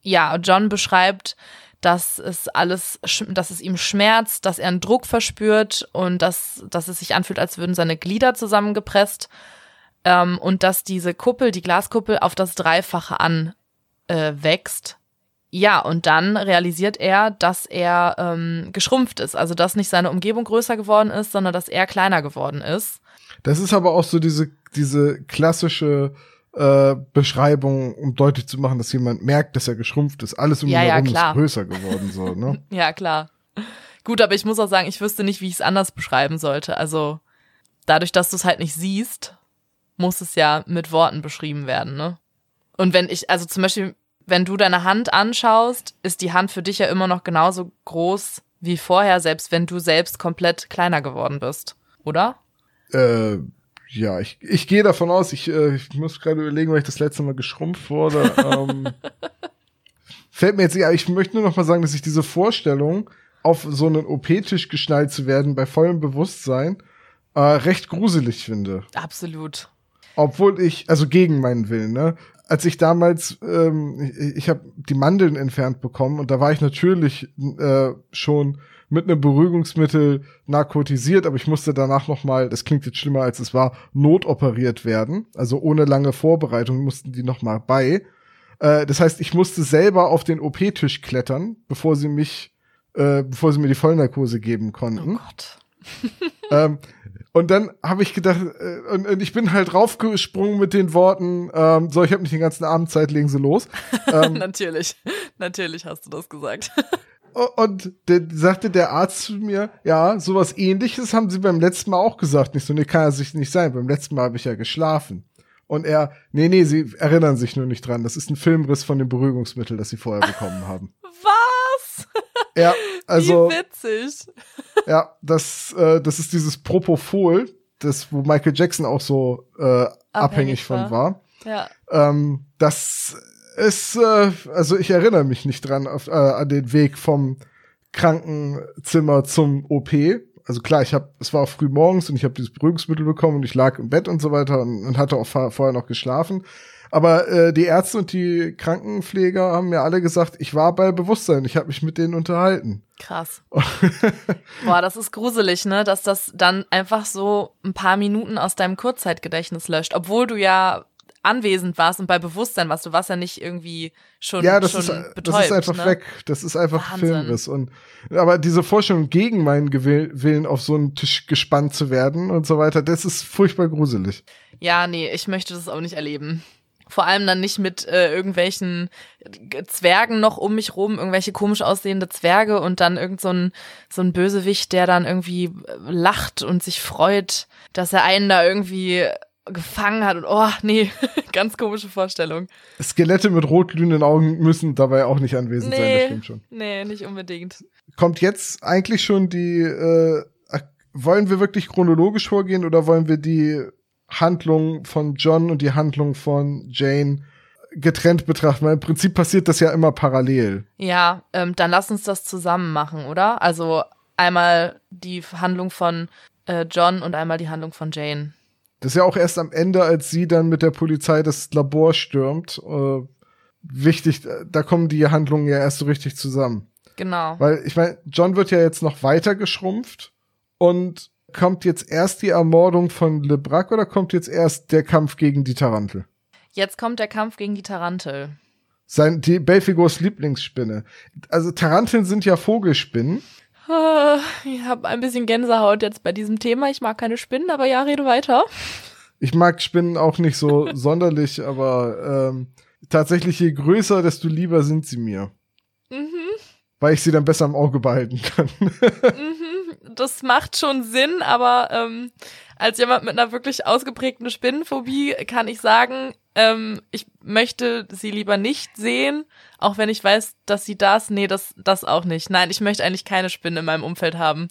ja, John beschreibt, dass es alles, dass es ihm schmerzt, dass er einen Druck verspürt und dass, dass es sich anfühlt, als würden seine Glieder zusammengepresst ähm, und dass diese Kuppel, die Glaskuppel, auf das Dreifache anwächst. Äh, ja, und dann realisiert er, dass er ähm, geschrumpft ist. Also, dass nicht seine Umgebung größer geworden ist, sondern dass er kleiner geworden ist. Das ist aber auch so diese, diese klassische äh, Beschreibung, um deutlich zu machen, dass jemand merkt, dass er geschrumpft ist. Alles um ihn ja, herum ja, ist größer geworden. So, ne? [LAUGHS] ja, klar. Gut, aber ich muss auch sagen, ich wüsste nicht, wie ich es anders beschreiben sollte. Also, dadurch, dass du es halt nicht siehst, muss es ja mit Worten beschrieben werden, ne? Und wenn ich, also zum Beispiel, wenn du deine Hand anschaust, ist die Hand für dich ja immer noch genauso groß wie vorher, selbst wenn du selbst komplett kleiner geworden bist, oder? Äh, ja, ich, ich gehe davon aus, ich, äh, ich muss gerade überlegen, weil ich das letzte Mal geschrumpft wurde. ähm, [LAUGHS] fällt mir jetzt, ja, ich möchte nur noch mal sagen, dass ich diese Vorstellung, auf so einen OP-Tisch geschnallt zu werden, bei vollem Bewusstsein, äh, recht gruselig finde. Absolut. Obwohl ich, also gegen meinen Willen, ne? als ich damals, ähm, ich, ich habe die Mandeln entfernt bekommen und da war ich natürlich äh, schon mit einem Beruhigungsmittel narkotisiert, aber ich musste danach noch mal, das klingt jetzt schlimmer als es war, notoperiert werden. Also ohne lange Vorbereitung mussten die noch mal bei. Äh, das heißt, ich musste selber auf den OP-Tisch klettern, bevor sie mich, äh, bevor sie mir die Vollnarkose geben konnten. Oh Gott. ähm, und dann habe ich gedacht, äh, und, und, ich bin halt raufgesprungen mit den Worten, ähm, so, ich habe nicht den ganzen Abend Zeit, legen Sie los. [LAUGHS] Ähm, natürlich, natürlich hast du das gesagt. und der, sagte der Arzt zu mir, ja, sowas ähnliches haben Sie beim letzten Mal auch gesagt. Nicht so, nee, kann er sich nicht sein. Beim letzten Mal habe ich ja geschlafen. Und er, nee, nee, Sie erinnern sich nur nicht dran. Das ist ein Filmriss von dem Beruhigungsmittel, das Sie vorher bekommen haben. [LAUGHS] Was? Ja, also. Wie witzig. Ja, das, äh, das ist dieses Propofol, das, wo Michael Jackson auch so äh, abhängig, abhängig von war. Ja. Ähm, das ist, äh, also ich erinnere mich nicht dran auf, äh, an den Weg vom Krankenzimmer zum OP. Also klar, ich habe, es war auch früh morgens und ich habe dieses Beruhigungsmittel bekommen und ich lag im Bett und so weiter und, und hatte auch vorher noch geschlafen. Aber äh, die Ärzte und die Krankenpfleger haben mir alle gesagt, ich war bei Bewusstsein, ich habe mich mit denen unterhalten. Krass. [LAUGHS] Boah, das ist gruselig, ne? Dass das dann einfach so ein paar Minuten aus deinem Kurzzeitgedächtnis löscht, obwohl du ja anwesend warst und bei Bewusstsein warst. Du warst ja nicht irgendwie schon, ja, das schon ist, betäubt. das ist einfach ne? weg. Das ist einfach Wahnsinn. Filmriss. Und, aber diese Vorstellung, gegen meinen Gewill- Willen auf so einen Tisch gespannt zu werden und so weiter, das ist furchtbar gruselig. Ja, nee, ich möchte das auch nicht erleben. Vor allem dann nicht mit äh, irgendwelchen Zwergen noch um mich rum, irgendwelche komisch aussehende Zwerge und dann irgend so ein, so ein Bösewicht, der dann irgendwie äh, lacht und sich freut, dass er einen da irgendwie gefangen hat und oh, nee, [LAUGHS] ganz komische Vorstellung. Skelette mit rotglühenden Augen müssen dabei auch nicht anwesend sein, das Nee, stimmt schon. nee, nicht unbedingt. Kommt jetzt eigentlich schon die, äh, wollen wir wirklich chronologisch vorgehen oder wollen wir die Handlung von John und die Handlung von Jane getrennt betrachten? Weil im Prinzip passiert das ja immer parallel. Ja, ähm, dann lass uns das zusammen machen, oder? Also einmal die Handlung von äh, John und einmal die Handlung von Jane. Das ist ja auch erst am Ende, als sie dann mit der Polizei das Labor stürmt. Äh, wichtig, da kommen die Handlungen ja erst so richtig zusammen. Genau. Weil ich meine, John wird ja jetzt noch weiter geschrumpft und kommt jetzt erst die Ermordung von LeBrac oder kommt jetzt erst der Kampf gegen die Tarantel? Jetzt kommt der Kampf gegen die Tarantel. Sein, die Belfigors Lieblingsspinne. Also Taranteln sind ja Vogelspinnen. [LAUGHS] Ich habe ein bisschen Gänsehaut jetzt bei diesem Thema. Ich mag keine Spinnen, aber ja, rede weiter. Ich mag Spinnen auch nicht so [LAUGHS] sonderlich, aber ähm, tatsächlich je größer, desto lieber sind sie mir. Mhm, Weil ich sie dann besser im Auge behalten kann. mhm. Das macht schon Sinn, aber ähm, als jemand mit einer wirklich ausgeprägten Spinnenphobie kann ich sagen, ähm, ich möchte sie lieber nicht sehen, auch wenn ich weiß, dass sie das, nee, das, das auch nicht. Nein, ich möchte eigentlich keine Spinnen in meinem Umfeld haben.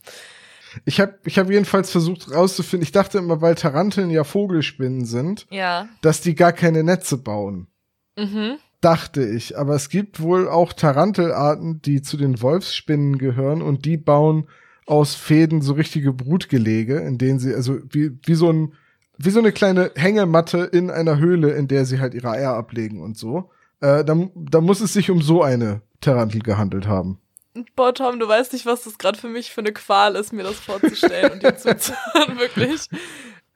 Ich habe ich hab jedenfalls versucht rauszufinden, ich dachte immer, weil Taranteln ja Vogelspinnen sind, Ja. dass die gar keine Netze bauen. Mhm. dachte ich. Aber es gibt wohl auch Tarantelarten, die zu den Wolfsspinnen gehören und die bauen aus Fäden so richtige Brutgelege, in denen sie, also wie, wie so ein, wie so eine kleine Hängematte in einer Höhle, in der sie halt ihre Eier ablegen und so. Äh, da, da muss es sich um so eine Tarantel gehandelt haben. Boah, Tom, du weißt nicht, was das gerade für mich für eine Qual ist, mir das vorzustellen und dir [LAUGHS] zuzuhören, wirklich.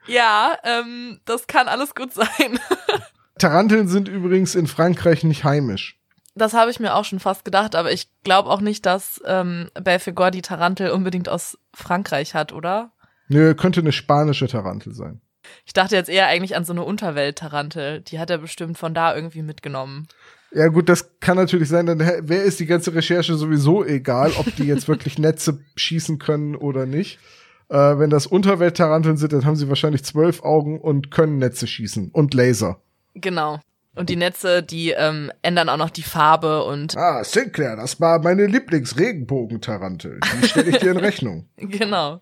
Ja, ähm, das kann alles gut sein. [LAUGHS] Taranteln sind übrigens in Frankreich nicht heimisch. Das habe ich mir auch schon fast gedacht, aber ich glaube auch nicht, dass ähm, Belfegor die Tarantel unbedingt aus Frankreich hat, oder? Nö, könnte eine spanische Tarantel sein. Ich dachte jetzt eher eigentlich an so eine Unterwelt-Tarantel. Die hat er bestimmt von da irgendwie mitgenommen. Ja gut, das kann natürlich sein, dann wer ist die ganze Recherche sowieso egal, ob die jetzt wirklich [LAUGHS] Netze schießen können oder nicht. Äh, wenn das Unterwelttaranteln sind, dann haben sie wahrscheinlich zwölf Augen und können Netze schießen und Laser. Genau. Und die Netze, die ähm, ändern auch noch die Farbe und Ah, Sinclair, das war meine Lieblingsregenbogentarantel. Die stelle ich dir in [LAUGHS] Rechnung. genau.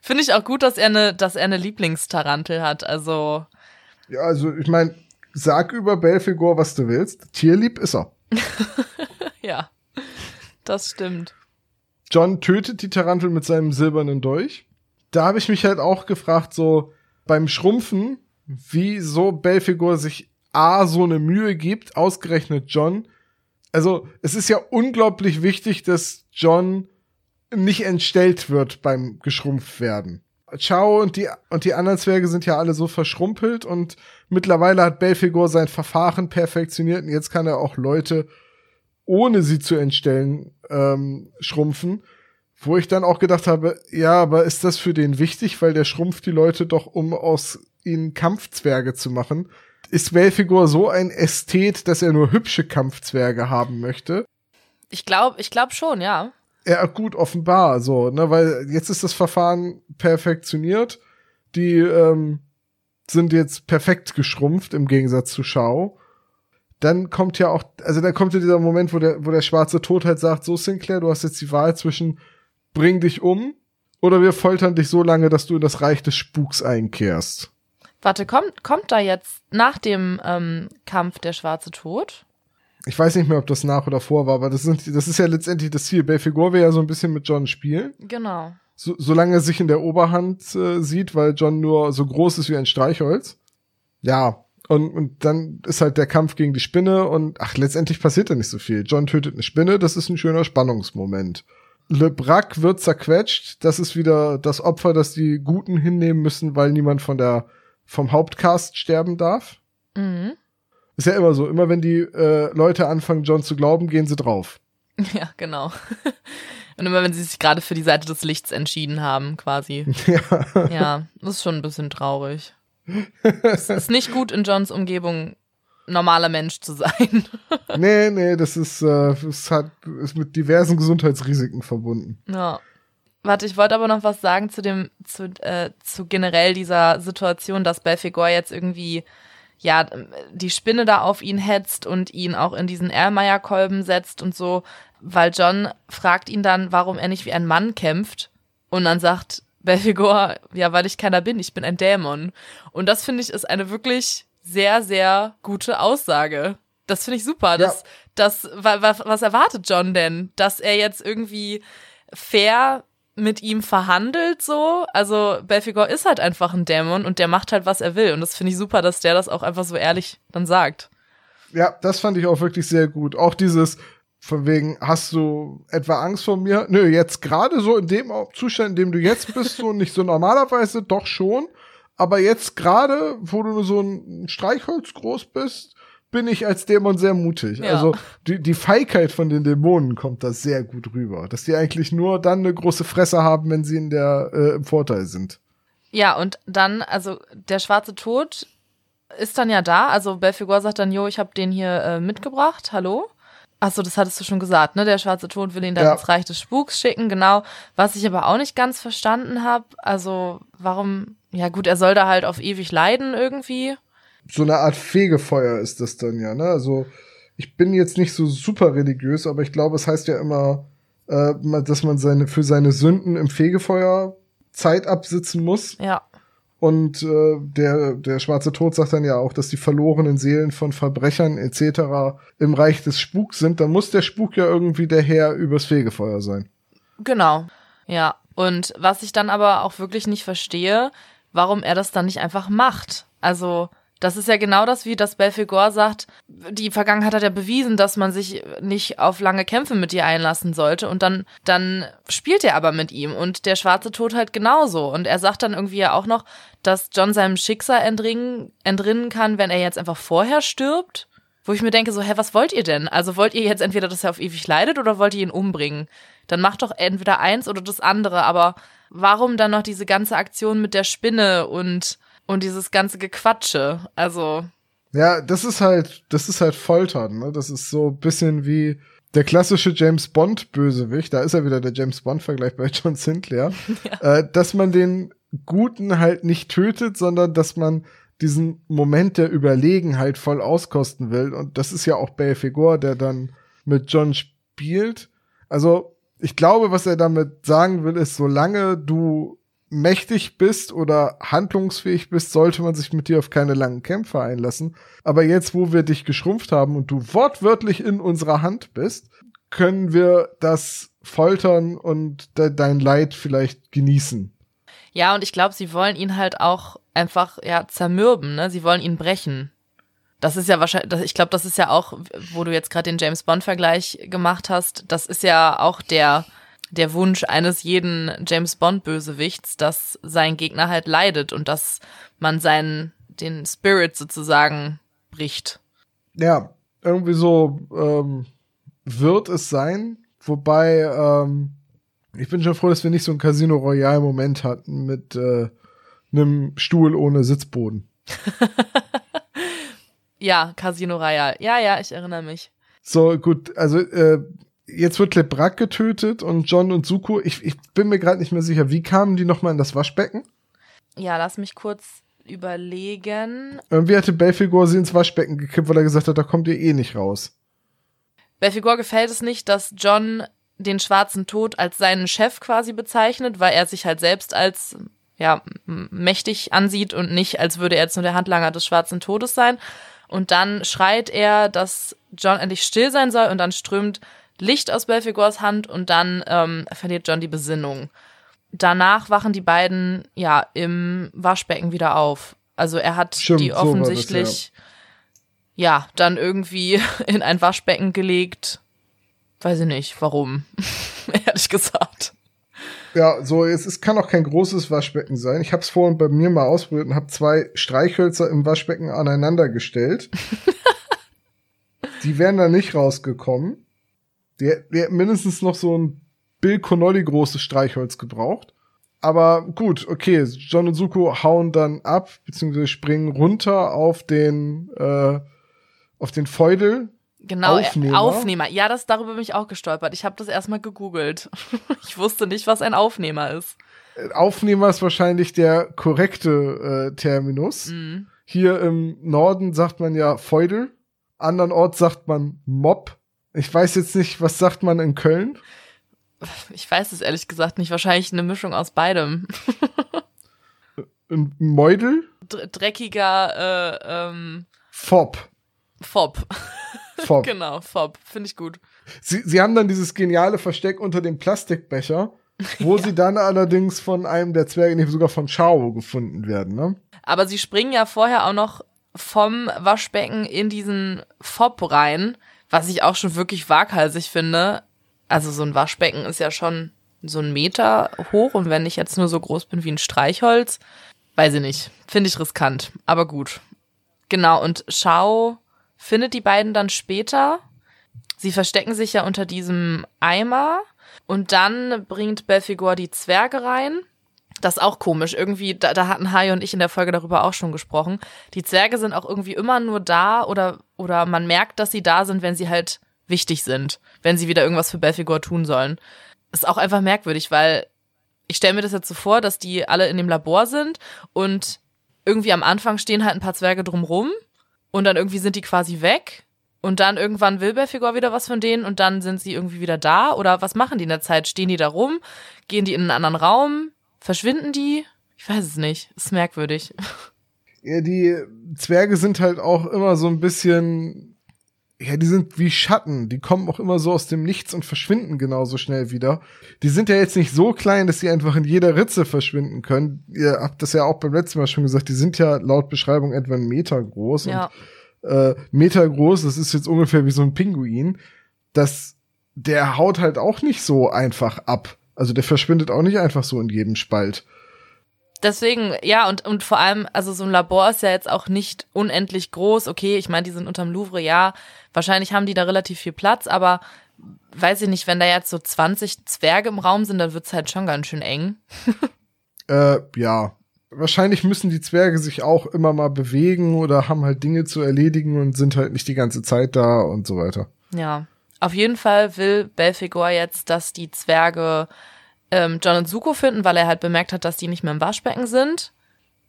Finde ich auch gut, dass er eine, dass er eine Lieblingstarantel hat. Also Ja, also ich meine, sag über Belfegor, was du willst. Tierlieb ist er. [LAUGHS] ja, das stimmt. John tötet die Tarantel mit seinem silbernen Dolch. Da habe ich mich halt auch gefragt, so beim Schrumpfen, wieso Belfegor sich A so eine Mühe gibt, ausgerechnet John. Also, es ist ja unglaublich wichtig, dass John nicht entstellt wird beim geschrumpft werden. Chao und die, und die anderen Zwerge sind ja alle so verschrumpelt und mittlerweile hat Belfegor sein Verfahren perfektioniert und jetzt kann er auch Leute, ohne sie zu entstellen, ähm, schrumpfen. Wo ich dann auch gedacht habe, ja, aber ist das für den wichtig, weil der schrumpft die Leute doch, um aus ihnen Kampfzwerge zu machen. Ist Belfegor so ein Ästhet, dass er nur hübsche Kampfzwerge haben möchte? Ich glaube, ich glaube schon, ja. Ja, gut, offenbar, so, ne, weil jetzt ist das Verfahren perfektioniert. Die ähm, sind jetzt perfekt geschrumpft im Gegensatz zu Shao. Dann kommt ja auch, also dann kommt ja dieser Moment, wo der, wo der schwarze Tod halt sagt, so Sinclair, du hast jetzt die Wahl zwischen bring dich um oder wir foltern dich so lange, dass du in das Reich des Spuks einkehrst. Warte, kommt, kommt da jetzt nach dem ähm, Kampf der schwarze Tod? Ich weiß nicht mehr, ob das nach oder vor war, aber das, sind, das ist ja letztendlich das Ziel. Belfegor will ja so ein bisschen mit John spielen. Genau. so, solange er sich in der Oberhand äh, sieht, weil John nur so groß ist wie ein Streichholz. Ja, Und, und dann ist halt der Kampf gegen die Spinne und ach, letztendlich passiert da nicht so viel. John tötet eine Spinne, das ist ein schöner Spannungsmoment. Le Brac wird zerquetscht, das ist wieder das Opfer, das die Guten hinnehmen müssen, weil niemand von der, vom Hauptcast sterben darf. Mhm. Ist ja immer so, immer wenn die äh, Leute anfangen, John zu glauben, gehen sie drauf. [LAUGHS] Ja, genau. [LAUGHS] Und immer wenn sie sich gerade für die Seite des Lichts entschieden haben, quasi. [LAUGHS] Ja. Ja, das ist schon ein bisschen traurig. es ist nicht gut in Johns Umgebung normaler Mensch zu sein. nee, nee, das ist, äh, es hat, ist mit diversen Gesundheitsrisiken verbunden. Ja. Warte, ich wollte aber noch was sagen zu dem, zu, äh, zu generell dieser Situation, dass Belfegor jetzt irgendwie, ja, die Spinne da auf ihn hetzt und ihn auch in diesen Erlmeyer-Kolben setzt und so, weil John fragt ihn dann, warum er nicht wie ein Mann kämpft. Und dann sagt Belfegor, ja, weil ich keiner bin, ich bin ein Dämon. Und das finde ich ist eine wirklich sehr, sehr gute Aussage. Das finde ich super. Das, das, was, was erwartet John denn? Dass er jetzt irgendwie fair mit ihm verhandelt so. Also Belfegor ist halt einfach ein Dämon und der macht halt, was er will. Und das finde ich super, dass der das auch einfach so ehrlich dann sagt. Ja, das fand ich auch wirklich sehr gut. Auch dieses, von wegen, hast du etwa Angst vor mir? Nö, jetzt gerade so in dem Zustand, in dem du jetzt bist, so nicht so normalerweise, doch schon. Aber jetzt gerade, wo du nur so ein Streichholz groß bist, bin ich als Dämon sehr mutig. Ja. Also die, die Feigheit von den Dämonen kommt da sehr gut rüber. Dass die eigentlich nur dann eine große Fresse haben, wenn sie in der, äh, im Vorteil sind. Ja, und dann, also der schwarze Tod ist dann ja da. Also Belfegor sagt dann, jo, ich habe den hier äh, mitgebracht. Hallo? Achso, das hattest du schon gesagt, ne? Der schwarze Tod will ihn dann Ja. ins Reich des Spuks schicken, genau. Was ich aber auch nicht ganz verstanden habe, also warum, ja gut, er soll da halt auf ewig leiden irgendwie. So eine Art Fegefeuer ist das dann ja, ne? Also ich bin jetzt nicht so super religiös, aber ich glaube, es heißt ja immer, äh, dass man seine für seine Sünden im Fegefeuer Zeit absitzen muss. Ja. Und äh, der der schwarze Tod sagt dann ja auch, dass die verlorenen Seelen von Verbrechern etc. im Reich des Spuks sind. Dann muss der Spuk ja irgendwie der Herr übers Fegefeuer sein. Genau. Ja. Und was ich dann aber auch wirklich nicht verstehe, warum er das dann nicht einfach macht. Also, das ist ja genau das, wie das Belfegor sagt, die Vergangenheit hat ja bewiesen, dass man sich nicht auf lange Kämpfe mit dir einlassen sollte. Und dann, dann spielt er aber mit ihm und der schwarze Tod halt genauso. Und er sagt dann irgendwie ja auch noch, dass John seinem Schicksal entrinnen, entrinnen kann, wenn er jetzt einfach vorher stirbt. Wo ich mir denke, so, hä, was wollt ihr denn? Also wollt ihr jetzt entweder, dass er auf ewig leidet oder wollt ihr ihn umbringen? Dann macht doch entweder eins oder das andere, aber warum dann noch diese ganze Aktion mit der Spinne und, und dieses ganze Gequatsche? Also, Ja, das ist halt, das ist halt Foltern, ne? Das ist so ein bisschen wie der klassische James Bond Bösewicht, da ist ja wieder der James Bond Vergleich bei John Sinclair, [LAUGHS] äh, dass man den Guten halt nicht tötet, sondern dass man diesen Moment der Überlegenheit voll auskosten will. Und das ist ja auch Belfegor, der dann mit John spielt. Also, ich glaube, was er damit sagen will, ist, solange du mächtig bist oder handlungsfähig bist, sollte man sich mit dir auf keine langen Kämpfe einlassen. Aber jetzt, wo wir dich geschrumpft haben und du wortwörtlich in unserer Hand bist, können wir das Foltern und de dein Leid vielleicht genießen. ja, und ich glaube, sie wollen ihn halt auch einfach, ja, zermürben, ne? Sie wollen ihn brechen. Das ist ja wahrscheinlich, ich glaube, das ist ja auch, wo du jetzt gerade den James Bond-Vergleich gemacht hast, das ist ja auch der, der Wunsch eines jeden James Bond-Bösewichts, dass sein Gegner halt leidet und dass man seinen, den Spirit sozusagen bricht. Ja, irgendwie so ähm, wird es sein. Wobei, ähm, ich bin schon froh, dass wir nicht so einen Casino Royale-Moment hatten mit äh, einem Stuhl ohne Sitzboden. [LAUGHS] Ja, Casino Royale. Ja, ja, ich erinnere mich. So, gut, also äh, jetzt wird Lebrak getötet und John und Suko, ich, ich bin mir gerade nicht mehr sicher, wie kamen die nochmal in das Waschbecken? Ja, lass mich kurz überlegen. Irgendwie hatte Belfegor sie ins Waschbecken gekippt, weil er gesagt hat, da kommt ihr eh nicht raus. Belfegor gefällt es nicht, dass John den schwarzen Tod als seinen Chef quasi bezeichnet, weil er sich halt selbst als ja mächtig ansieht und nicht, als würde er jetzt nur der Handlanger des schwarzen Todes sein. Und dann schreit er, dass John endlich still sein soll und dann strömt Licht aus Belfegors Hand und dann ähm, verliert John die Besinnung. Danach wachen die beiden ja im Waschbecken wieder auf. Also er hat Stimmt, die so war das, offensichtlich ja, dann irgendwie [LAUGHS] in ein Waschbecken gelegt. Weiß ich nicht, warum. [LAUGHS] Ehrlich gesagt. Ja, so, es, es kann auch kein großes Waschbecken sein. Ich habe es vorhin bei mir mal ausprobiert und habe zwei Streichhölzer im Waschbecken aneinander gestellt. [LAUGHS] die wären da nicht rausgekommen. Die, die hätten mindestens noch so ein Bill Connolly großes Streichholz gebraucht. Aber gut, okay, John und Suko hauen dann ab, beziehungsweise springen runter auf den, äh, auf den Feudel. Genau, Aufnehmer. Aufnehmer. Ja, das darüber bin ich auch gestolpert. Ich habe das erstmal gegoogelt. [LAUGHS] ich wusste nicht, was ein Aufnehmer ist. Aufnehmer ist wahrscheinlich der korrekte äh, Terminus. Mhm. Hier im Norden sagt man ja Feudel, andernorts sagt man Mob. Ich weiß jetzt nicht, was sagt man in Köln? Ich weiß es ehrlich gesagt nicht. Wahrscheinlich eine Mischung aus beidem. In Meudel? Dr dreckiger äh, ähm, Fob. Fob. Fob. genau, Fob. Finde ich gut. Sie, sie haben dann dieses geniale Versteck unter dem Plastikbecher, wo [LAUGHS] sie dann allerdings von einem der Zwerge, nee, sogar von Chao gefunden werden, ne? Aber sie springen ja vorher auch noch vom Waschbecken in diesen Fob rein, was ich auch schon wirklich waghalsig finde. Also so ein Waschbecken ist ja schon so ein Meter hoch und wenn ich jetzt nur so groß bin wie ein Streichholz, weiß ich nicht. Finde ich riskant, aber gut. Genau, und Shao findet die beiden dann später. Sie verstecken sich ja unter diesem Eimer und dann bringt Belfigor die Zwerge rein. Das ist auch komisch. Irgendwie, da, da hatten Hai und ich in der Folge darüber auch schon gesprochen. Die Zwerge sind auch irgendwie immer nur da oder, oder man merkt, dass sie da sind, wenn sie halt wichtig sind. Wenn sie wieder irgendwas für Belfigor tun sollen. Ist auch einfach merkwürdig, weil ich stelle mir das jetzt so vor, dass die alle in dem Labor sind und irgendwie am Anfang stehen halt ein paar Zwerge drumrum und dann irgendwie sind die quasi weg und dann irgendwann will Belfigor wieder was von denen und dann sind sie irgendwie wieder da oder was machen die in der Zeit? Stehen die da rum? Gehen die in einen anderen Raum? Verschwinden die? Ich weiß es nicht. Ist merkwürdig. Ja, die Zwerge sind halt auch immer so ein bisschen, ja, die sind wie Schatten. Die kommen auch immer so aus dem Nichts und verschwinden genauso schnell wieder. Die sind ja jetzt nicht so klein, dass sie einfach in jeder Ritze verschwinden können. Ihr habt das ja auch beim letzten Mal schon gesagt, die sind ja laut Beschreibung etwa einen Meter groß. Ja. Und, äh, Meter groß, das ist jetzt ungefähr wie so ein Pinguin. Das, der haut halt auch nicht so einfach ab. Also der verschwindet auch nicht einfach so in jedem Spalt. Deswegen, ja, und, und vor allem, also so ein Labor ist ja jetzt auch nicht unendlich groß. Okay, ich meine, die sind unterm Louvre, ja. Wahrscheinlich haben die da relativ viel Platz, aber weiß ich nicht, wenn da jetzt so 20 Zwerge im Raum sind, dann wird's halt schon ganz schön eng. [LAUGHS] Äh, ja. Wahrscheinlich müssen die Zwerge sich auch immer mal bewegen oder haben halt Dinge zu erledigen und sind halt nicht die ganze Zeit da und so weiter. Ja. Auf jeden Fall will Belfigor jetzt, dass die Zwerge ähm, John und Suko finden, weil er halt bemerkt hat, dass die nicht mehr im Waschbecken sind.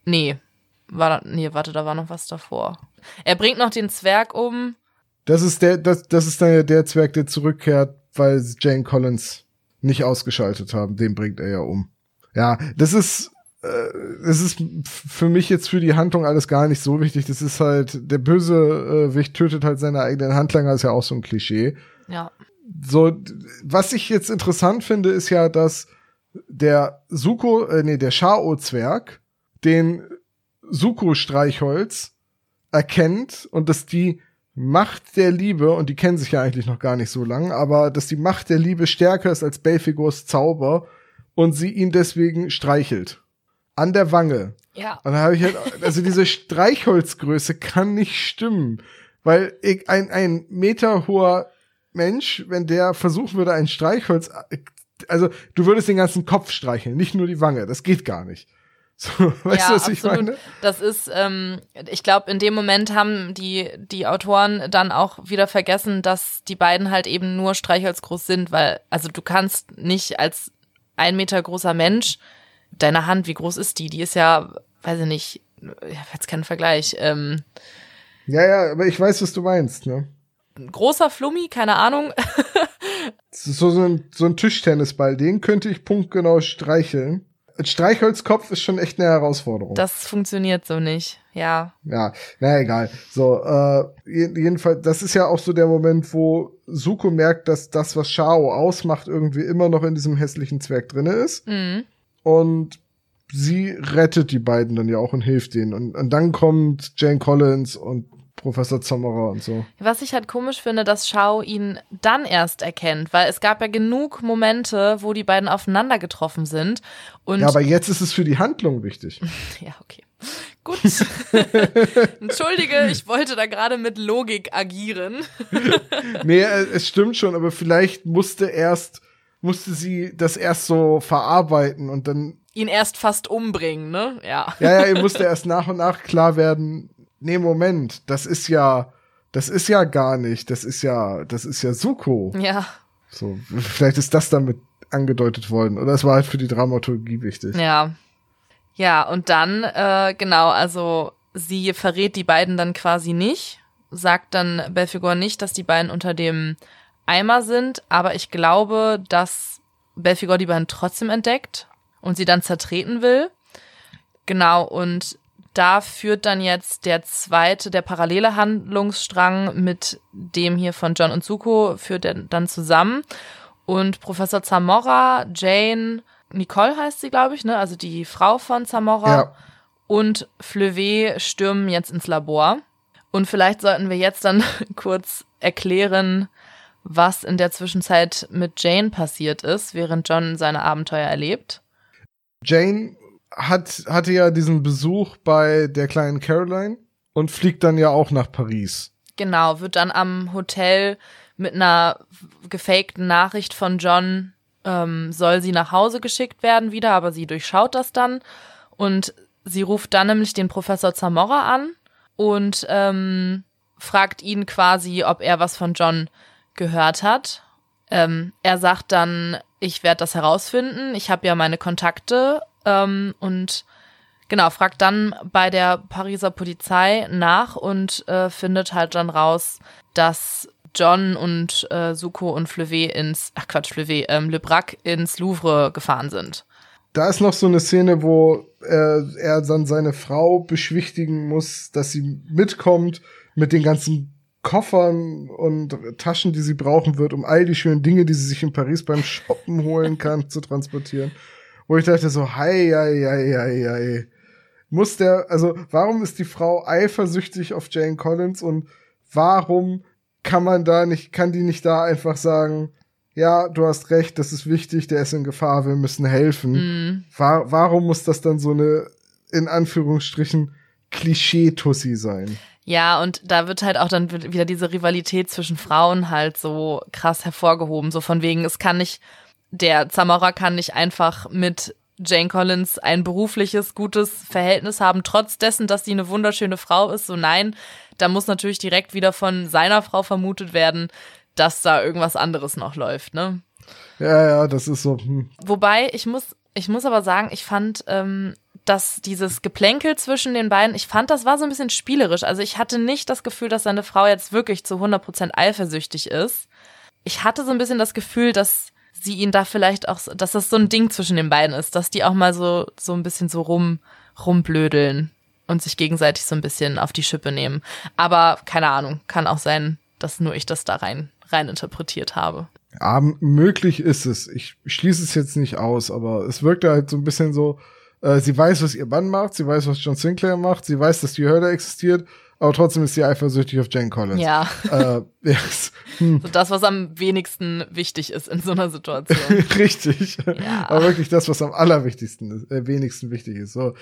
Nee. War da, nee, warte, da war noch was davor. Er bringt noch den Zwerg um. Das ist der, das, das ist dann ja der Zwerg, der zurückkehrt, weil Jane Collins nicht ausgeschaltet haben. Den bringt er ja um. Ja, das ist, äh, das ist für mich jetzt für die Handlung alles gar nicht so wichtig. Das ist halt, der böse äh, Wicht tötet halt seine eigenen Handlanger, ist ja auch so ein Klischee. Ja. So, was ich jetzt interessant finde, ist ja, dass der Suko, äh, nee, der Shao-Zwerg den Suko-Streichholz erkennt und dass die Macht der Liebe, und die kennen sich ja eigentlich noch gar nicht so lang, aber dass die Macht der Liebe stärker ist als Belfigors Zauber und sie ihn deswegen streichelt. An der Wange. Ja. Und dann habe ich halt, also diese Streichholzgröße kann nicht stimmen. Weil ein, ein Meter hoher Mensch, wenn der versuchen würde, ein Streichholz, also du würdest den ganzen Kopf streicheln, nicht nur die Wange. Das geht gar nicht. [LAUGHS] So, weißt ja, du, was ich absolut. meine? Das ist, ähm, ich glaube, in dem Moment haben die, die Autoren dann auch wieder vergessen, dass die beiden halt eben nur Streichholzgroß sind, weil, also du kannst nicht als ein Meter großer Mensch, deine Hand, wie groß ist die? Die ist ja, weiß ich nicht, ich habe jetzt keinen Vergleich. Ähm, Ja, ja, aber ich weiß, was du meinst, ne? Ein großer Flummi, keine Ahnung. [LAUGHS] So, so, ein, so ein Tischtennisball, den könnte ich punktgenau streicheln. Ein Streichholzkopf ist schon echt eine Herausforderung. Das funktioniert so nicht. Ja. Ja, na egal. So, äh, je- jedenfalls, das ist ja auch so der Moment, wo Suko merkt, dass das, was Shao ausmacht, irgendwie immer noch in diesem hässlichen Zwerg drinne ist. Mhm. Und sie rettet die beiden dann ja auch und hilft denen. Und, und dann kommt Jane Collins und Professor Zamora und so. Was ich halt komisch finde, dass Shao ihn dann erst erkennt, weil es gab ja genug Momente, wo die beiden aufeinander getroffen sind. Ja, aber jetzt ist es für die Handlung wichtig. [LAUGHS] ja, okay. Gut. [LAUGHS] Entschuldige, ich wollte da gerade mit Logik agieren. [LAUGHS] nee, äh, es stimmt schon, aber vielleicht musste erst, musste sie das erst so verarbeiten und dann, Ihn erst fast umbringen, ne? Ja. ja, ja, ihr musste erst nach und nach klar werden, nee, Moment, das ist ja, das ist ja gar nicht, das ist ja, das ist ja Suko. Ja. So, vielleicht ist das damit angedeutet worden oder es war halt für die Dramaturgie wichtig. Ja. Ja, und dann, äh, genau, also sie verrät die beiden dann quasi nicht, sagt dann Belfegor nicht, dass die beiden unter dem Eimer sind, aber ich glaube, dass Belfegor die beiden trotzdem entdeckt und sie dann zertreten will. Genau, und da führt dann jetzt der zweite, der parallele Handlungsstrang mit dem hier von John und Zuko, führt er dann zusammen. Und Professor Zamora, Jane, Nicole heißt sie, glaube ich, ne? Also die Frau von Zamora Ja. und Fleuvet stürmen jetzt ins Labor. Und vielleicht sollten wir jetzt dann [LAUGHS] kurz erklären, was in der Zwischenzeit mit Jane passiert ist, während John seine Abenteuer erlebt. Jane hat, hatte ja diesen Besuch bei der kleinen Caroline und fliegt dann ja auch nach Paris. Genau, wird dann am Hotel mit einer gefakten Nachricht von John, ähm, soll sie nach Hause geschickt werden wieder, aber sie durchschaut das dann und sie ruft dann nämlich den Professor Zamora an und ähm, fragt ihn quasi, ob er was von John gehört hat. Ähm, er sagt dann, ich werde das herausfinden, ich habe ja meine Kontakte ähm, und genau, fragt dann bei der Pariser Polizei nach und äh, findet halt dann raus, dass John und äh, Suko und Fleuvet ins, ach Quatsch, Fleuvet, ähm, Le ins Louvre gefahren sind. Da ist noch so eine Szene, wo äh, er dann seine Frau beschwichtigen muss, dass sie mitkommt mit den ganzen Koffern und Taschen, die sie brauchen wird, um all die schönen Dinge, die sie sich in Paris beim Shoppen holen kann, zu transportieren. Wo ich dachte so, hei, hei, hei, hei, hei. Muss der, also warum ist die Frau eifersüchtig auf Jane Collins und warum kann man da nicht, kann die nicht da einfach sagen, ja, du hast recht, das ist wichtig, der ist in Gefahr, wir müssen helfen. Mhm. Wa warum muss das dann so eine, in Anführungsstrichen, Klischee-Tussi sein? Ja, und da wird halt auch dann wieder diese Rivalität zwischen Frauen halt so krass hervorgehoben. So von wegen, es kann nicht, der Zamora kann nicht einfach mit Jane Collins ein berufliches, gutes Verhältnis haben, trotz dessen, dass sie eine wunderschöne Frau ist. So nein, da muss natürlich direkt wieder von seiner Frau vermutet werden, dass da irgendwas anderes noch läuft, ne? Ja, ja, das ist so, hm. Wobei, ich muss, ich muss aber sagen, ich fand, ähm, dass dieses Geplänkel zwischen den beiden, ich fand, das war so ein bisschen spielerisch. Also ich hatte nicht das Gefühl, dass seine Frau jetzt wirklich zu 100% eifersüchtig ist. Ich hatte so ein bisschen das Gefühl, dass sie ihn da vielleicht auch, dass das so ein Ding zwischen den beiden ist, dass die auch mal so, so ein bisschen so rum, rumblödeln und sich gegenseitig so ein bisschen auf die Schippe nehmen. Aber keine Ahnung, kann auch sein, dass nur ich das da rein, rein interpretiert habe. Ja, möglich ist es. Ich schließe es jetzt nicht aus, aber es wirkte halt so ein bisschen so, äh, sie weiß, was ihr Mann macht, sie weiß, was John Sinclair macht, sie weiß, dass die Hölle existiert, aber trotzdem ist sie eifersüchtig auf Jane Collins. Ja. Äh, yes. hm. So das, was am wenigsten wichtig ist in so einer Situation. [LAUGHS] Richtig. Ja. Aber wirklich das, was am allerwichtigsten ist, äh, wenigsten wichtig ist. So.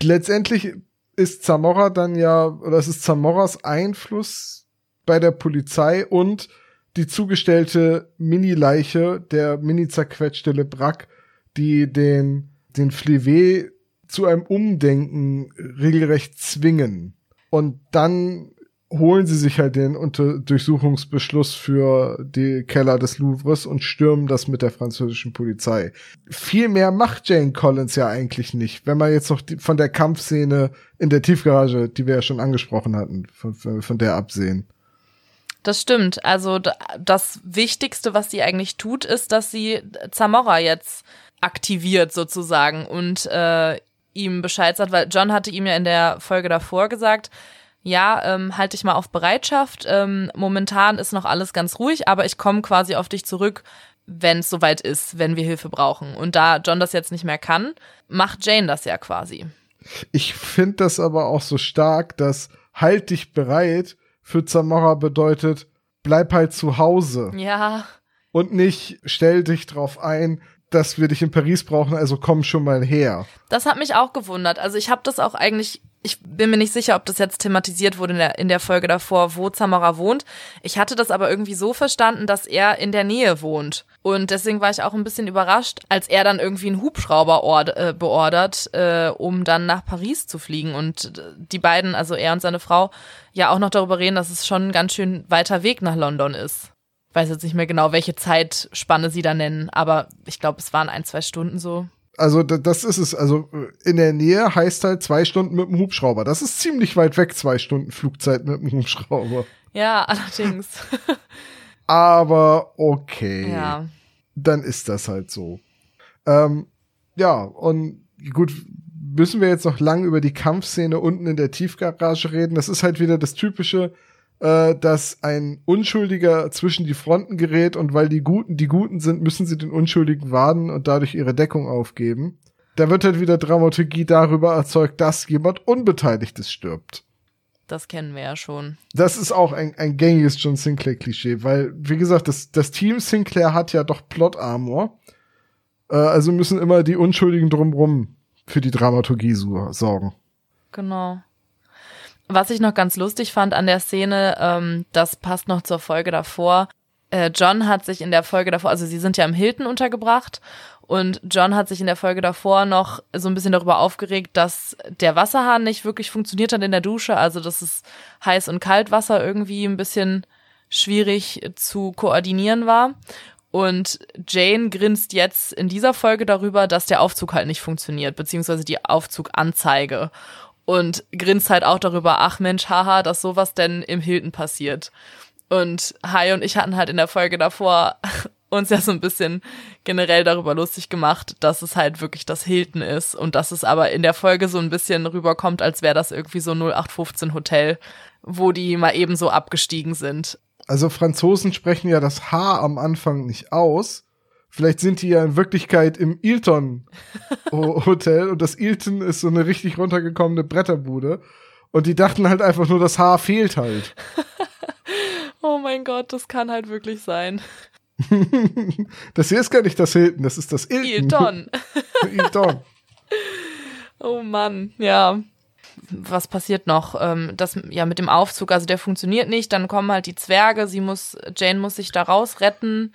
Letztendlich ist Zamora dann ja, oder es ist Zamoras Einfluss bei der Polizei und die zugestellte Mini-Leiche, der mini-zerquetschte Lebrac, die den, den Flevet zu einem Umdenken regelrecht zwingen. Und dann holen sie sich halt den Unter Durchsuchungsbeschluss für die Keller des Louvres und stürmen das mit der französischen Polizei. Viel mehr macht Jane Collins ja eigentlich nicht, wenn man jetzt noch die, von der Kampfszene in der Tiefgarage, die wir ja schon angesprochen hatten, von, von der absehen. Das stimmt. Also das Wichtigste, was sie eigentlich tut, ist, dass sie Zamora jetzt aktiviert sozusagen und äh, ihm Bescheid sagt, weil John hatte ihm ja in der Folge davor gesagt, ja, ähm, halt dich mal auf Bereitschaft. Ähm, momentan ist noch alles ganz ruhig, aber ich komme quasi auf dich zurück, wenn es soweit ist, wenn wir Hilfe brauchen. Und da John das jetzt nicht mehr kann, macht Jane das ja quasi. Ich finde das aber auch so stark, dass halt dich bereit für Zamora bedeutet, bleib halt zu Hause. Ja. Und nicht, stell dich drauf ein, dass wir dich in Paris brauchen, also komm schon mal her. Das hat mich auch gewundert. Also ich habe das auch eigentlich, ich bin mir nicht sicher, ob das jetzt thematisiert wurde in der, in der Folge davor, wo Zamora wohnt. Ich hatte das aber irgendwie so verstanden, dass er in der Nähe wohnt. Und deswegen war ich auch ein bisschen überrascht, als er dann irgendwie einen Hubschrauber äh, beordert, äh, um dann nach Paris zu fliegen. Und die beiden, also er und seine Frau, ja auch noch darüber reden, dass es schon ein ganz schön weiter Weg nach London ist weiß jetzt nicht mehr genau, welche Zeitspanne sie da nennen, aber ich glaube, es waren ein, zwei Stunden so. Also das ist es. Also in der Nähe heißt halt zwei Stunden mit dem Hubschrauber. Das ist ziemlich weit weg, zwei Stunden Flugzeit mit dem Hubschrauber. Ja, [LAUGHS] allerdings. [LAUGHS] aber okay. Ja. Dann ist das halt so. Ähm, ja, und gut, müssen wir jetzt noch lang über die Kampfszene unten in der Tiefgarage reden. Das ist halt wieder das typische, äh, dass ein Unschuldiger zwischen die Fronten gerät und weil die Guten die Guten sind, müssen sie den Unschuldigen warnen und dadurch ihre Deckung aufgeben. Da wird halt wieder Dramaturgie darüber erzeugt, dass jemand Unbeteiligtes stirbt. Das kennen wir ja schon. Das ist auch ein, ein gängiges John Sinclair-Klischee, weil, wie gesagt, das, das Team Sinclair hat ja doch Plot-Armor. Äh, also müssen immer die Unschuldigen drumrum für die Dramaturgie sorgen. Genau. Was ich noch ganz lustig fand an der Szene, ähm, das passt noch zur Folge davor. Äh, John hat sich in der Folge davor, also sie sind ja im Hilton untergebracht und John hat sich in der Folge davor noch so ein bisschen darüber aufgeregt, dass der Wasserhahn nicht wirklich funktioniert hat in der Dusche, also dass es heiß und kalt Wasser irgendwie ein bisschen schwierig zu koordinieren war. Und Jane grinst jetzt in dieser Folge darüber, dass der Aufzug halt nicht funktioniert, beziehungsweise die Aufzuganzeige und grinst halt auch darüber, ach Mensch, haha, dass sowas denn im Hilton passiert. Und Hai und ich hatten halt in der Folge davor [LAUGHS] uns ja so ein bisschen generell darüber lustig gemacht, dass es halt wirklich das Hilton ist und dass es aber in der Folge so ein bisschen rüberkommt, als wäre das irgendwie so 0815 Hotel, wo die mal eben so abgestiegen sind. Also Franzosen sprechen ja das H am Anfang nicht aus. Vielleicht sind die ja in Wirklichkeit im Ilton Hotel und das Ilton ist so eine richtig runtergekommene Bretterbude. Und die dachten halt einfach nur, das Haar fehlt halt. [LAUGHS] oh mein Gott, das kann halt wirklich sein. [LAUGHS] das hier ist gar nicht das Hilton, das ist das Ilton. Ilton. Ilton. [LAUGHS] Oh Mann, ja. Was passiert noch? Ähm, das ja mit dem Aufzug, also der funktioniert nicht. Dann kommen halt die Zwerge. Sie muss, Jane muss sich da rausretten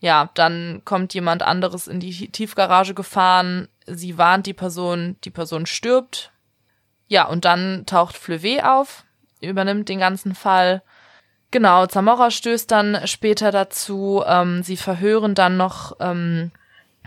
ja, dann kommt jemand anderes in die Tiefgarage gefahren, sie warnt die Person, die Person stirbt. Ja, und dann taucht Fleuve auf, übernimmt den ganzen Fall. Genau, Zamora stößt dann später dazu. Ähm, sie verhören dann noch ähm,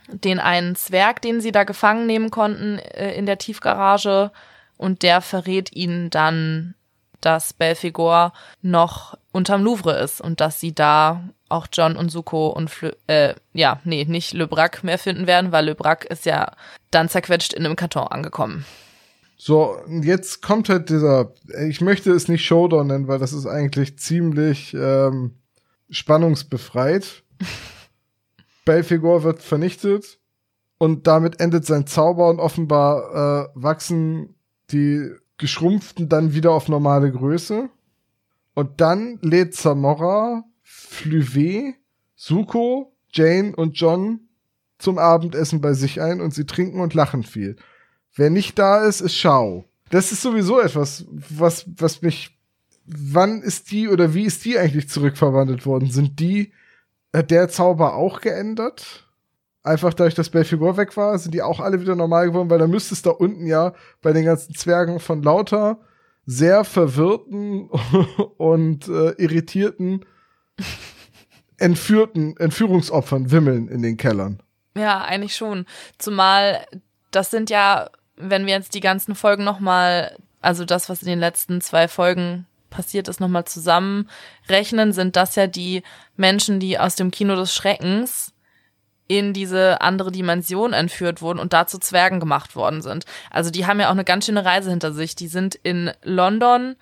den einen Zwerg, den sie da gefangen nehmen konnten äh, in der Tiefgarage. Und der verrät ihnen dann, dass Belfegor noch unterm Louvre ist und dass sie da auch John und Suko und Fl äh, ja, nee, nicht Le Brac mehr finden werden, weil Le Brac ist ja dann zerquetscht in einem Karton angekommen. So, jetzt kommt halt dieser, ich möchte es nicht Showdown nennen, weil das ist eigentlich ziemlich ähm, spannungsbefreit. [LAUGHS] Belfegor wird vernichtet und damit endet sein Zauber und offenbar äh, wachsen die Geschrumpften dann wieder auf normale Größe. Und dann lädt Zamora Flüve, Suko, Jane und John zum Abendessen bei sich ein und sie trinken und lachen viel. Wer nicht da ist, ist Schau. Das ist sowieso etwas, was, was mich, wann ist die oder wie ist die eigentlich zurückverwandelt worden? Sind die, hat der Zauber auch geändert? Einfach dadurch, dass Belfigur weg war, sind die auch alle wieder normal geworden, weil da müsste es da unten ja bei den ganzen Zwergen von lauter sehr verwirrten [LAUGHS] und äh, irritierten [LAUGHS] entführten, Entführungsopfern wimmeln in den Kellern. Ja, eigentlich schon. Zumal das sind ja, wenn wir jetzt die ganzen Folgen nochmal, also das, was in den letzten zwei Folgen passiert ist, nochmal zusammenrechnen, sind das ja die Menschen, die aus dem Kino des Schreckens in diese andere Dimension entführt wurden und dazu Zwergen gemacht worden sind. Also die haben ja auch eine ganz schöne Reise hinter sich. Die sind in London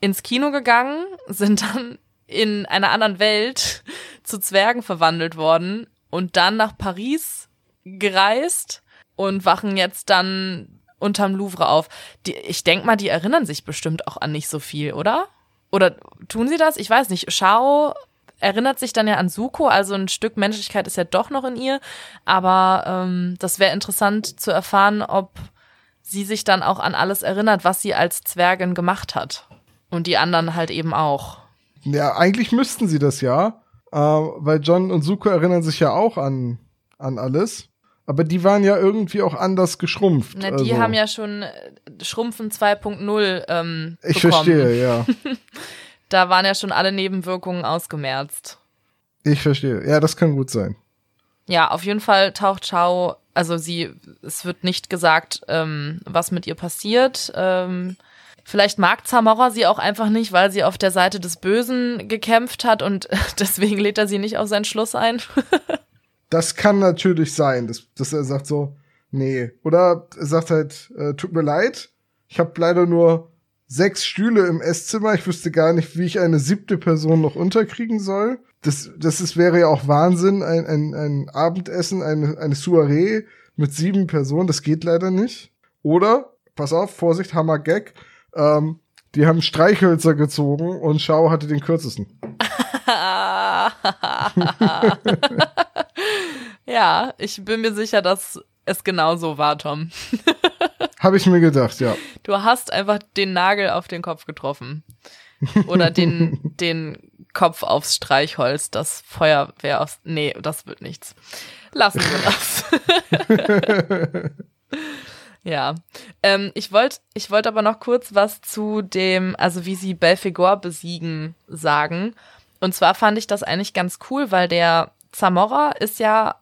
ins Kino gegangen, sind dann in einer anderen Welt [LAUGHS] zu Zwergen verwandelt worden und dann nach Paris gereist und wachen jetzt dann unterm Louvre auf. Die, ich denk mal, die erinnern sich bestimmt auch an nicht so viel, oder? Oder tun sie das? Ich weiß nicht. Shao erinnert sich dann ja an Suko, also ein Stück Menschlichkeit ist ja doch noch in ihr. Aber ähm, das wäre interessant zu erfahren, ob sie sich dann auch an alles erinnert, was sie als Zwergin gemacht hat. Und die anderen halt eben auch. Ja, eigentlich müssten sie das ja, äh, weil John und Suko erinnern sich ja auch an, an alles. Aber die waren ja irgendwie auch anders geschrumpft. Na, die also. haben ja schon äh, Schrumpfen 2.0 ähm, Ich bekommen. verstehe, ja. [LAUGHS] Da waren ja schon alle Nebenwirkungen ausgemerzt. Ich verstehe. Ja, das kann gut sein. Ja, auf jeden Fall taucht Chao, also sie, es wird nicht gesagt, ähm, was mit ihr passiert. Ähm, vielleicht mag Zamora sie auch einfach nicht, weil sie auf der Seite des Bösen gekämpft hat und [LAUGHS] deswegen lädt er sie nicht auf seinen Schluss ein. [LAUGHS] Das kann natürlich sein, dass, dass er sagt so, nee. Oder er sagt halt, äh, tut mir leid, ich habe leider nur sechs Stühle im Esszimmer. Ich wüsste gar nicht, wie ich eine siebte Person noch unterkriegen soll. Das, das ist, wäre ja auch Wahnsinn, ein, ein, ein Abendessen, eine, eine Soiree mit sieben Personen. Das geht leider nicht. Oder, pass auf, Vorsicht, Hammer Gag, ähm, die haben Streichhölzer gezogen und Schau hatte den kürzesten. [LAUGHS] ja, ich bin mir sicher, dass es genau so war, Tom. [LAUGHS] Habe ich mir gedacht, ja. Du hast einfach den Nagel auf den Kopf getroffen. Oder den, [LAUGHS] den Kopf aufs Streichholz, das Feuerwehr aus. Nee, das wird nichts. Lassen wir das. Ja. Ähm, ich wollte ich wollt aber noch kurz was zu dem, also wie sie Belfegor besiegen, sagen. Und zwar fand ich das eigentlich ganz cool, weil der Zamora ist ja,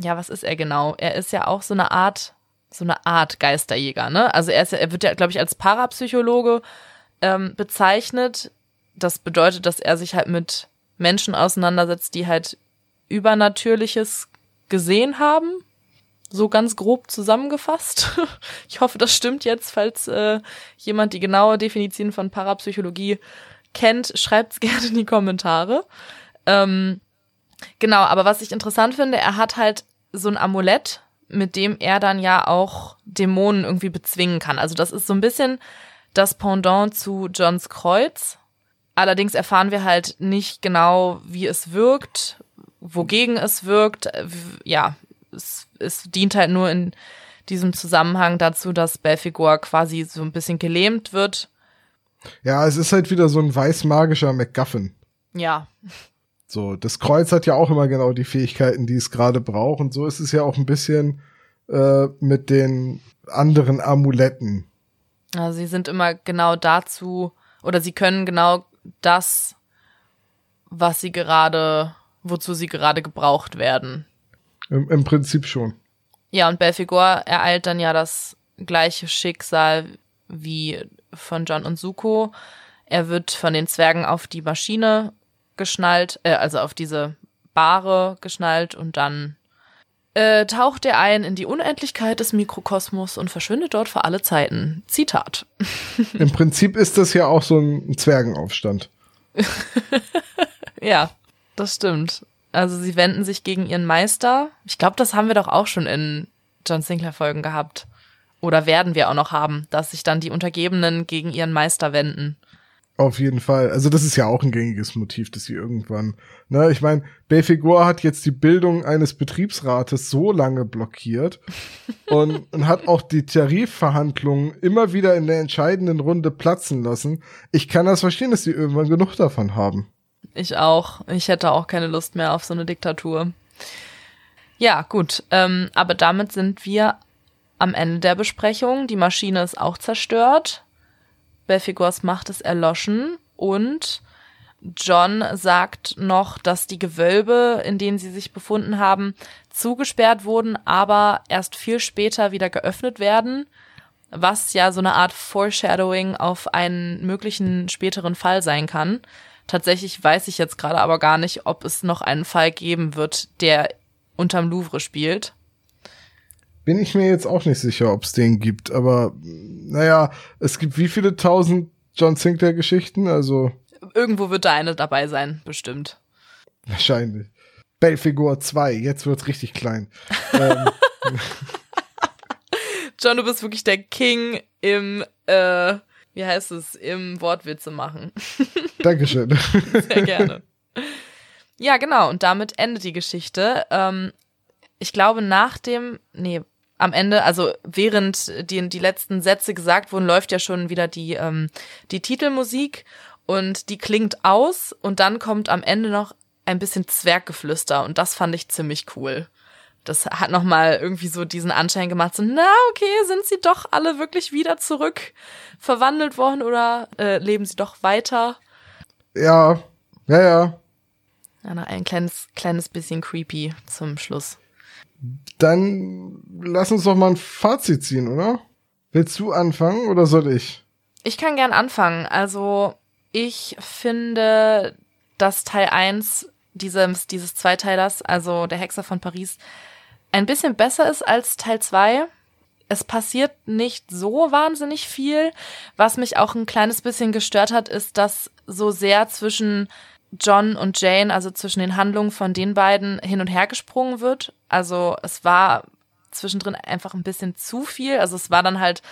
ja, was ist er genau? Er ist ja auch so eine Art, so eine Art Geisterjäger, ne? Also er ist ja, er wird ja, glaube ich, als Parapsychologe ähm, bezeichnet. Das bedeutet, dass er sich halt mit Menschen auseinandersetzt, die halt Übernatürliches gesehen haben. So ganz grob zusammengefasst. [LAUGHS] Ich hoffe, das stimmt jetzt, falls äh, jemand die genaue Definition von Parapsychologie kennt, schreibt's [LAUGHS] gerne in die Kommentare. Ähm, genau, aber was ich interessant finde, er hat halt so ein Amulett, mit dem er dann ja auch Dämonen irgendwie bezwingen kann. Also das ist so ein bisschen das Pendant zu Johns Kreuz. Allerdings erfahren wir halt nicht genau, wie es wirkt, wogegen es wirkt. Ja, es, es dient halt nur in diesem Zusammenhang dazu, dass Belfigor quasi so ein bisschen gelähmt wird. Ja, es ist halt wieder so ein weißmagischer MacGuffin. Ja, So, das Kreuz hat ja auch immer genau die Fähigkeiten, die es gerade braucht. Und so ist es ja auch ein bisschen äh, mit den anderen Amuletten. also sie sind immer genau dazu, oder sie können genau das, was sie gerade, wozu sie gerade gebraucht werden. Im, im Prinzip schon. Ja, und Belfigor ereilt dann ja das gleiche Schicksal wie von John und Suko. Er wird von den Zwergen auf die Maschine geschnallt, äh, also auf diese Bahre geschnallt und dann äh, taucht er ein in die Unendlichkeit des Mikrokosmos und verschwindet dort für alle Zeiten. Zitat. [LAUGHS] Im Prinzip ist das ja auch so ein Zwergenaufstand. [LAUGHS] Ja, das stimmt. Also sie wenden sich gegen ihren Meister. Ich glaube, das haben wir doch auch schon in John Sinclair Folgen gehabt. Oder werden wir auch noch haben, dass sich dann die Untergebenen gegen ihren Meister wenden. Auf jeden Fall. Also das ist ja auch ein gängiges Motiv, dass sie irgendwann, ne, ich meine, Belfegor hat jetzt die Bildung eines Betriebsrates so lange blockiert [LAUGHS] und, und hat auch die Tarifverhandlungen immer wieder in der entscheidenden Runde platzen lassen. Ich kann das verstehen, dass sie irgendwann genug davon haben. Ich auch. Ich hätte auch keine Lust mehr auf so eine Diktatur. Ja, gut. Ähm, aber damit sind wir am Ende der Besprechung. Die Maschine ist auch zerstört. Belfigors Macht ist erloschen und John sagt noch, dass die Gewölbe, in denen sie sich befunden haben, zugesperrt wurden, aber erst viel später wieder geöffnet werden, was ja so eine Art Foreshadowing auf einen möglichen späteren Fall sein kann. Tatsächlich weiß ich jetzt gerade aber gar nicht, ob es noch einen Fall geben wird, der unterm Louvre spielt. Bin ich mir jetzt auch nicht sicher, ob es den gibt, aber naja, es gibt wie viele tausend John Sinclair Geschichten, also Irgendwo wird da eine dabei sein, bestimmt. wahrscheinlich. Belfegor 2, jetzt wird's richtig klein. [LAUGHS] ähm, John, du bist wirklich der King im, äh, wie heißt es, im Wortwitze machen. [LAUGHS] Dankeschön. [LAUGHS] Sehr gerne. Ja, genau. Und damit endet die Geschichte. Ähm, ich glaube, nach dem, nee, am Ende, also während die, die letzten Sätze gesagt wurden, läuft ja schon wieder die, ähm, die Titelmusik und die klingt aus und dann kommt am Ende noch ein bisschen Zwerggeflüster und das fand ich ziemlich cool. Das hat nochmal irgendwie so diesen Anschein gemacht, so, na, okay, sind sie doch alle wirklich wieder zurück verwandelt worden oder äh, leben sie doch weiter? Ja, ja, ja. Ja, noch ein kleines, kleines bisschen creepy zum Schluss. Dann lass uns doch mal ein Fazit ziehen, oder? Willst du anfangen oder soll ich? Ich kann gern anfangen. Also, ich finde, dass Teil 1 dieses, dieses Zweiteilers, also der Hexer von Paris, ein bisschen besser ist als Teil 2. Es passiert nicht so wahnsinnig viel. Was mich auch ein kleines bisschen gestört hat, ist, dass so sehr zwischen John und Jane, also zwischen den Handlungen von den beiden, hin und her gesprungen wird. Also es war zwischendrin einfach ein bisschen zu viel. Also es war dann halt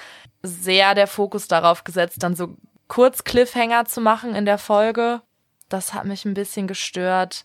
sehr der Fokus darauf gesetzt, dann so kurz Cliffhanger zu machen in der Folge. Das hat mich ein bisschen gestört.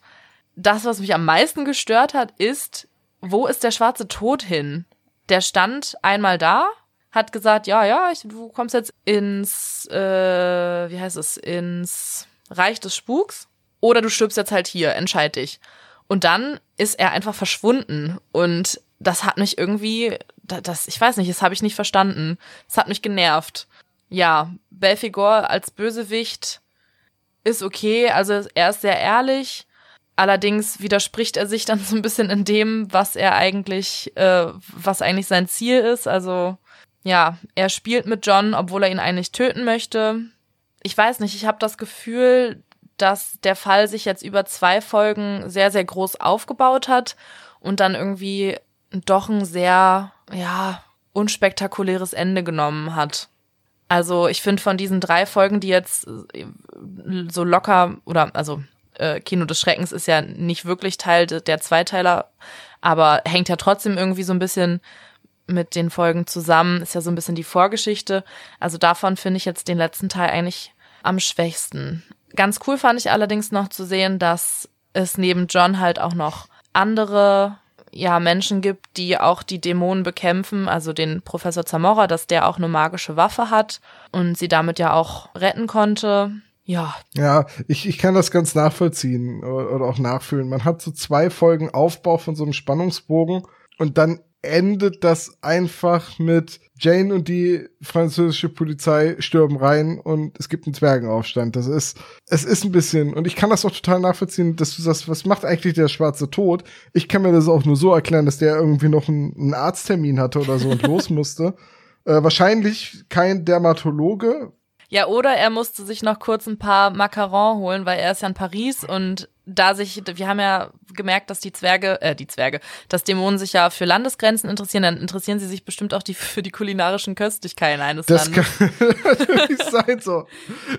Das, was mich am meisten gestört hat, ist, wo ist der schwarze Tod hin? Der stand einmal da, hat gesagt, ja, ja, ich, du kommst jetzt ins, äh, wie heißt es, ins Reich des Spuks oder du stirbst jetzt halt hier, entscheid dich. Und dann ist er einfach verschwunden und das hat mich irgendwie, das, ich weiß nicht, das habe ich nicht verstanden. Das hat mich genervt. Ja, Belfigor als Bösewicht ist okay, also er ist sehr ehrlich. Allerdings widerspricht er sich dann so ein bisschen in dem, was er eigentlich, äh, was eigentlich sein Ziel ist. Also ja, er spielt mit John, obwohl er ihn eigentlich töten möchte. Ich weiß nicht, ich habe das Gefühl, dass der Fall sich jetzt über zwei Folgen sehr, sehr groß aufgebaut hat und dann irgendwie doch ein sehr, ja, unspektakuläres Ende genommen hat. Also ich finde von diesen drei Folgen, die jetzt äh, so locker oder also äh, Kino des Schreckens ist ja nicht wirklich Teil der Zweiteiler, aber hängt ja trotzdem irgendwie so ein bisschen mit den Folgen zusammen, ist ja so ein bisschen die Vorgeschichte. Also davon finde ich jetzt den letzten Teil eigentlich am schwächsten. Ganz cool fand ich allerdings noch zu sehen, dass es neben John halt auch noch andere ja, Menschen gibt, die auch die Dämonen bekämpfen, also den Professor Zamora, dass der auch eine magische Waffe hat und sie damit ja auch retten konnte. Ja. Ja, ich, ich kann das ganz nachvollziehen oder, auch nachfühlen. Man hat so zwei Folgen Aufbau von so einem Spannungsbogen und dann endet das einfach mit Jane und die französische Polizei stürmen rein und es gibt einen Zwergenaufstand. Das ist, es ist ein bisschen, und ich kann das auch total nachvollziehen, dass du sagst, was macht eigentlich der schwarze Tod? Ich kann mir das auch nur so erklären, dass der irgendwie noch einen, einen Arzttermin hatte oder so und [LAUGHS] los musste. Äh, wahrscheinlich kein Dermatologe, ja, oder er musste sich noch kurz ein paar Macarons holen, weil er ist ja in Paris und da sich, wir haben ja gemerkt, dass die Zwerge, äh, die Zwerge, dass Dämonen sich ja für Landesgrenzen interessieren, dann interessieren sie sich bestimmt auch die, für die kulinarischen Köstlichkeiten eines das Landes. Das kann [LAUGHS] natürlich sein, so.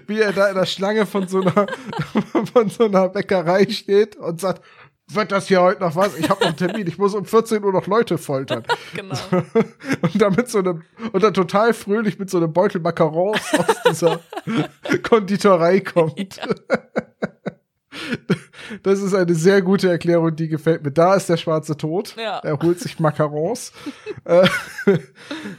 Wie er da in der Schlange von so einer, [LAUGHS] von so einer Bäckerei steht und sagt, wird das hier heute noch was? Ich habe noch einen Termin, ich muss um 14 Uhr noch Leute foltern. [LAUGHS] genau. [LAUGHS] Und damit so eine, und dann total fröhlich mit so einem Beutel Macarons aus dieser [LAUGHS] Konditorei kommt. Ja. Das ist eine sehr gute Erklärung, die gefällt mir. Da ist der schwarze Tod. Ja. Er holt sich Macarons. Äh,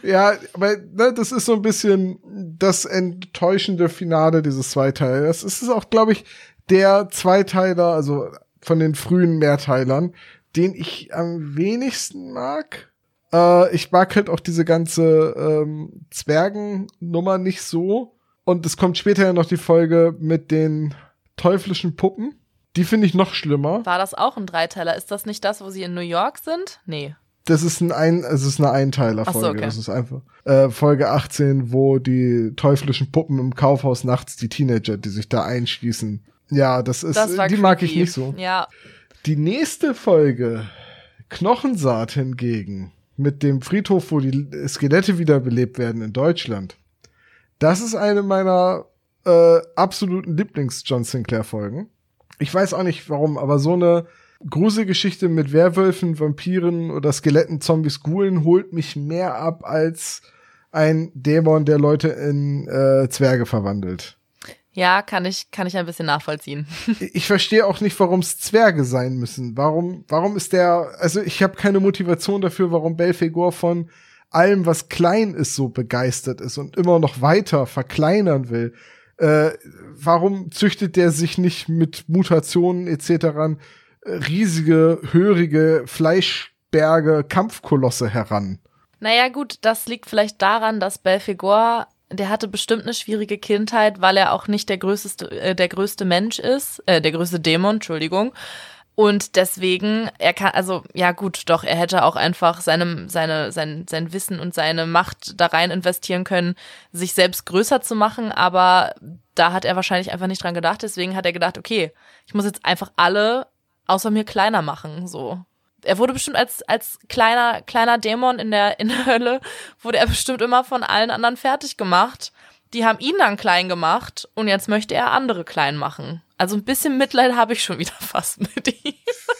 ja, aber ne, das ist so ein bisschen das enttäuschende Finale dieses Zweiteilers. Es ist auch, glaube ich, der Zweiteiler, also von den frühen Mehrteilern, den ich am wenigsten mag. Äh, ich mag halt auch diese ganze ähm, Zwergennummer nicht so. Und es kommt später ja noch die Folge mit den teuflischen Puppen. Die finde ich noch schlimmer. War das auch ein Dreiteiler? Ist das nicht das, wo sie in New York sind? Nee. Das ist ein, ein es ist eine Einteiler-Folge. So, okay. Das ist einfach äh, Folge 18, wo die teuflischen Puppen im Kaufhaus nachts die Teenager, die sich da einschließen. Ja, das ist, das die creepy. mag ich nicht so. Ja. Die nächste Folge, Knochensaat hingegen, mit dem Friedhof, wo die Skelette wiederbelebt werden in Deutschland. Das ist eine meiner äh, absoluten Lieblings-John Sinclair-Folgen. Ich weiß auch nicht warum, aber so eine Gruselgeschichte mit Werwölfen, Vampiren oder Skeletten, Zombies, Ghoulen holt mich mehr ab als ein Dämon, der Leute in äh, Zwerge verwandelt. Ja, kann ich, kann ich ein bisschen nachvollziehen. [LAUGHS] ich verstehe auch nicht, warum es Zwerge sein müssen. Warum, warum ist der, also ich habe keine Motivation dafür, warum Belfegor von allem, was klein ist, so begeistert ist und immer noch weiter verkleinern will. Äh, warum züchtet der sich nicht mit Mutationen etc. riesige, hörige Fleischberge, Kampfkolosse heran? Naja, gut, das liegt vielleicht daran, dass Belfegor der hatte bestimmt eine schwierige Kindheit, weil er auch nicht der größte, äh, der größte Mensch ist, äh, der größte Dämon, Entschuldigung. Und deswegen, er kann, also, ja gut, doch, er hätte auch einfach seinem, seine, sein, sein Wissen und seine Macht da rein investieren können, sich selbst größer zu machen, aber da hat er wahrscheinlich einfach nicht dran gedacht. Deswegen hat er gedacht, okay, ich muss jetzt einfach alle außer mir kleiner machen, so er wurde bestimmt als, als kleiner, kleiner Dämon in der, in der Hölle, wurde er bestimmt immer von allen anderen fertig gemacht. Die haben ihn dann klein gemacht und jetzt möchte er andere klein machen. Also ein bisschen Mitleid habe ich schon wieder [LAUGHS] fast mit ihm.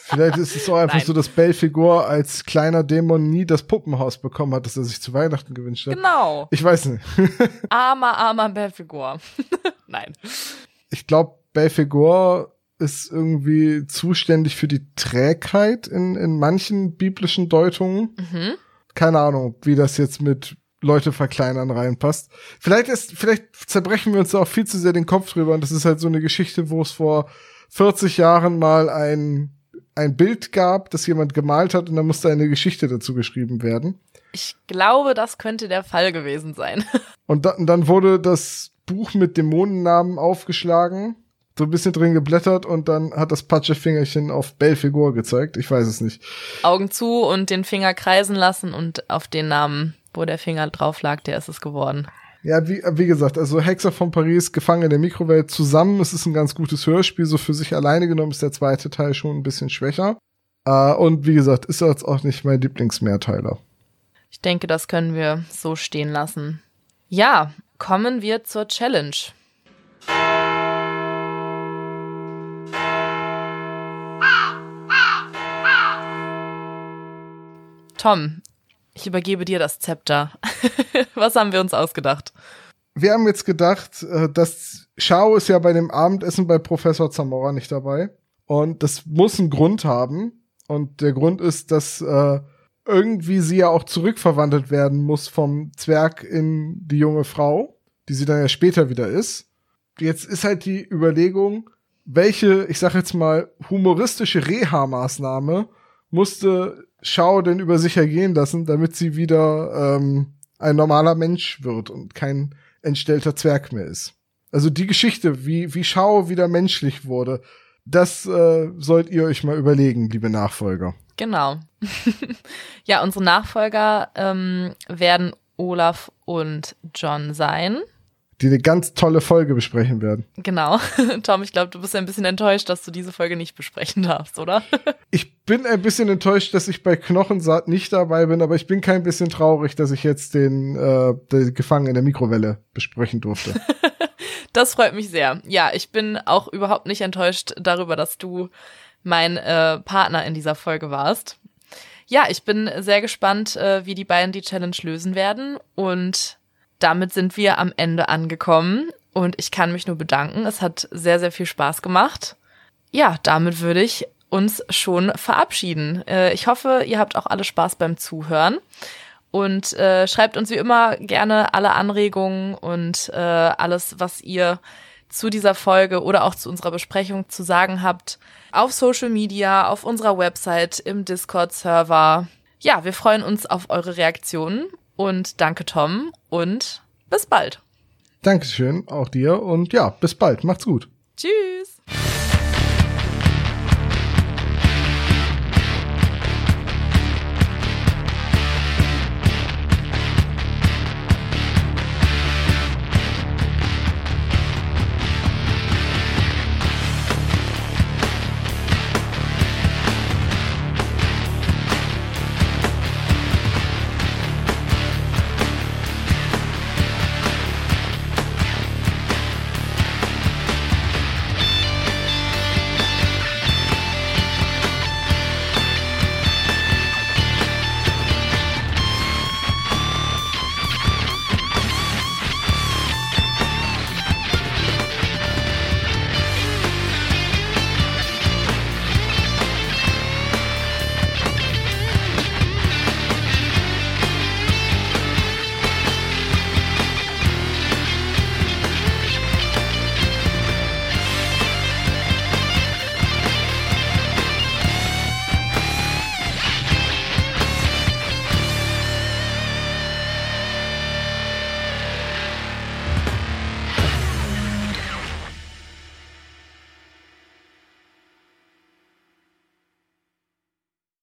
Vielleicht ist es auch einfach Nein. so, dass Belfigur als kleiner Dämon nie das Puppenhaus bekommen hat, das er sich zu Weihnachten gewünscht hat. Genau. Ich weiß nicht. [LAUGHS] armer, armer Belfigur. [LAUGHS] Nein. Ich glaube, Belfigur ist irgendwie zuständig für die Trägheit in, in manchen biblischen Deutungen. Mhm. Keine Ahnung, wie das jetzt mit Leute verkleinern reinpasst. Vielleicht ist, vielleicht zerbrechen wir uns da auch viel zu sehr den Kopf drüber und das ist halt so eine Geschichte, wo es vor 40 Jahren mal ein, ein Bild gab, das jemand gemalt hat und dann musste eine Geschichte dazu geschrieben werden. Ich glaube, das könnte der Fall gewesen sein. [LAUGHS] und, da, und dann wurde das Buch mit Dämonennamen aufgeschlagen so ein bisschen drin geblättert und dann hat das Patschefingerchen auf Belfigur gezeigt. Ich weiß es nicht. Augen zu und den Finger kreisen lassen und auf den Namen, wo der Finger drauf lag, der ist es geworden. Ja, wie, wie gesagt, also Hexer von Paris, Gefangen in der Mikrowelt zusammen. Es ist ein ganz gutes Hörspiel. So für sich alleine genommen ist der zweite Teil schon ein bisschen schwächer. Uh, und wie gesagt, ist jetzt auch nicht mein Lieblingsmehrteiler. Ich denke, das können wir so stehen lassen. Ja, kommen wir zur Challenge. Tom, ich übergebe dir das Zepter. [LAUGHS] Was haben wir uns ausgedacht? Wir haben jetzt gedacht, äh, dass Shao ist ja bei dem Abendessen bei Professor Zamora nicht dabei. Und das muss einen Grund haben. Und der Grund ist, dass äh, irgendwie sie ja auch zurückverwandelt werden muss vom Zwerg in die junge Frau, die sie dann ja später wieder ist. Jetzt ist halt die Überlegung, welche, ich sag jetzt mal, humoristische Reha-Maßnahme musste Schau denn über sich ergehen lassen, damit sie wieder ähm, ein normaler Mensch wird und kein entstellter Zwerg mehr ist. Also die Geschichte, wie, wie Schau wieder menschlich wurde, das äh, sollt ihr euch mal überlegen, liebe Nachfolger. Genau. [LAUGHS] ja, unsere Nachfolger ähm, werden Olaf und John sein die eine ganz tolle Folge besprechen werden. Genau. [LAUGHS] Tom, ich glaube, du bist ein bisschen enttäuscht, dass du diese Folge nicht besprechen darfst, oder? [LAUGHS] ich bin ein bisschen enttäuscht, dass ich bei Knochensaat nicht dabei bin, aber ich bin kein bisschen traurig, dass ich jetzt den, äh, den Gefangen in der Mikrowelle besprechen durfte. [LAUGHS] das freut mich sehr. Ja, ich bin auch überhaupt nicht enttäuscht darüber, dass du mein äh, Partner in dieser Folge warst. Ja, ich bin sehr gespannt, äh, wie die beiden die Challenge lösen werden und damit sind wir am Ende angekommen und ich kann mich nur bedanken. Es hat sehr, sehr viel Spaß gemacht. Ja, damit würde ich uns schon verabschieden. Äh, ich hoffe, ihr habt auch alle Spaß beim Zuhören. Und äh, schreibt uns wie immer gerne alle Anregungen und äh, alles, was ihr zu dieser Folge oder auch zu unserer Besprechung zu sagen habt, auf Social Media, auf unserer Website, im Discord-Server. Ja, wir freuen uns auf eure Reaktionen und danke, Tom. Und bis bald. Dankeschön, auch dir. Und ja, bis bald. Macht's gut. Tschüss.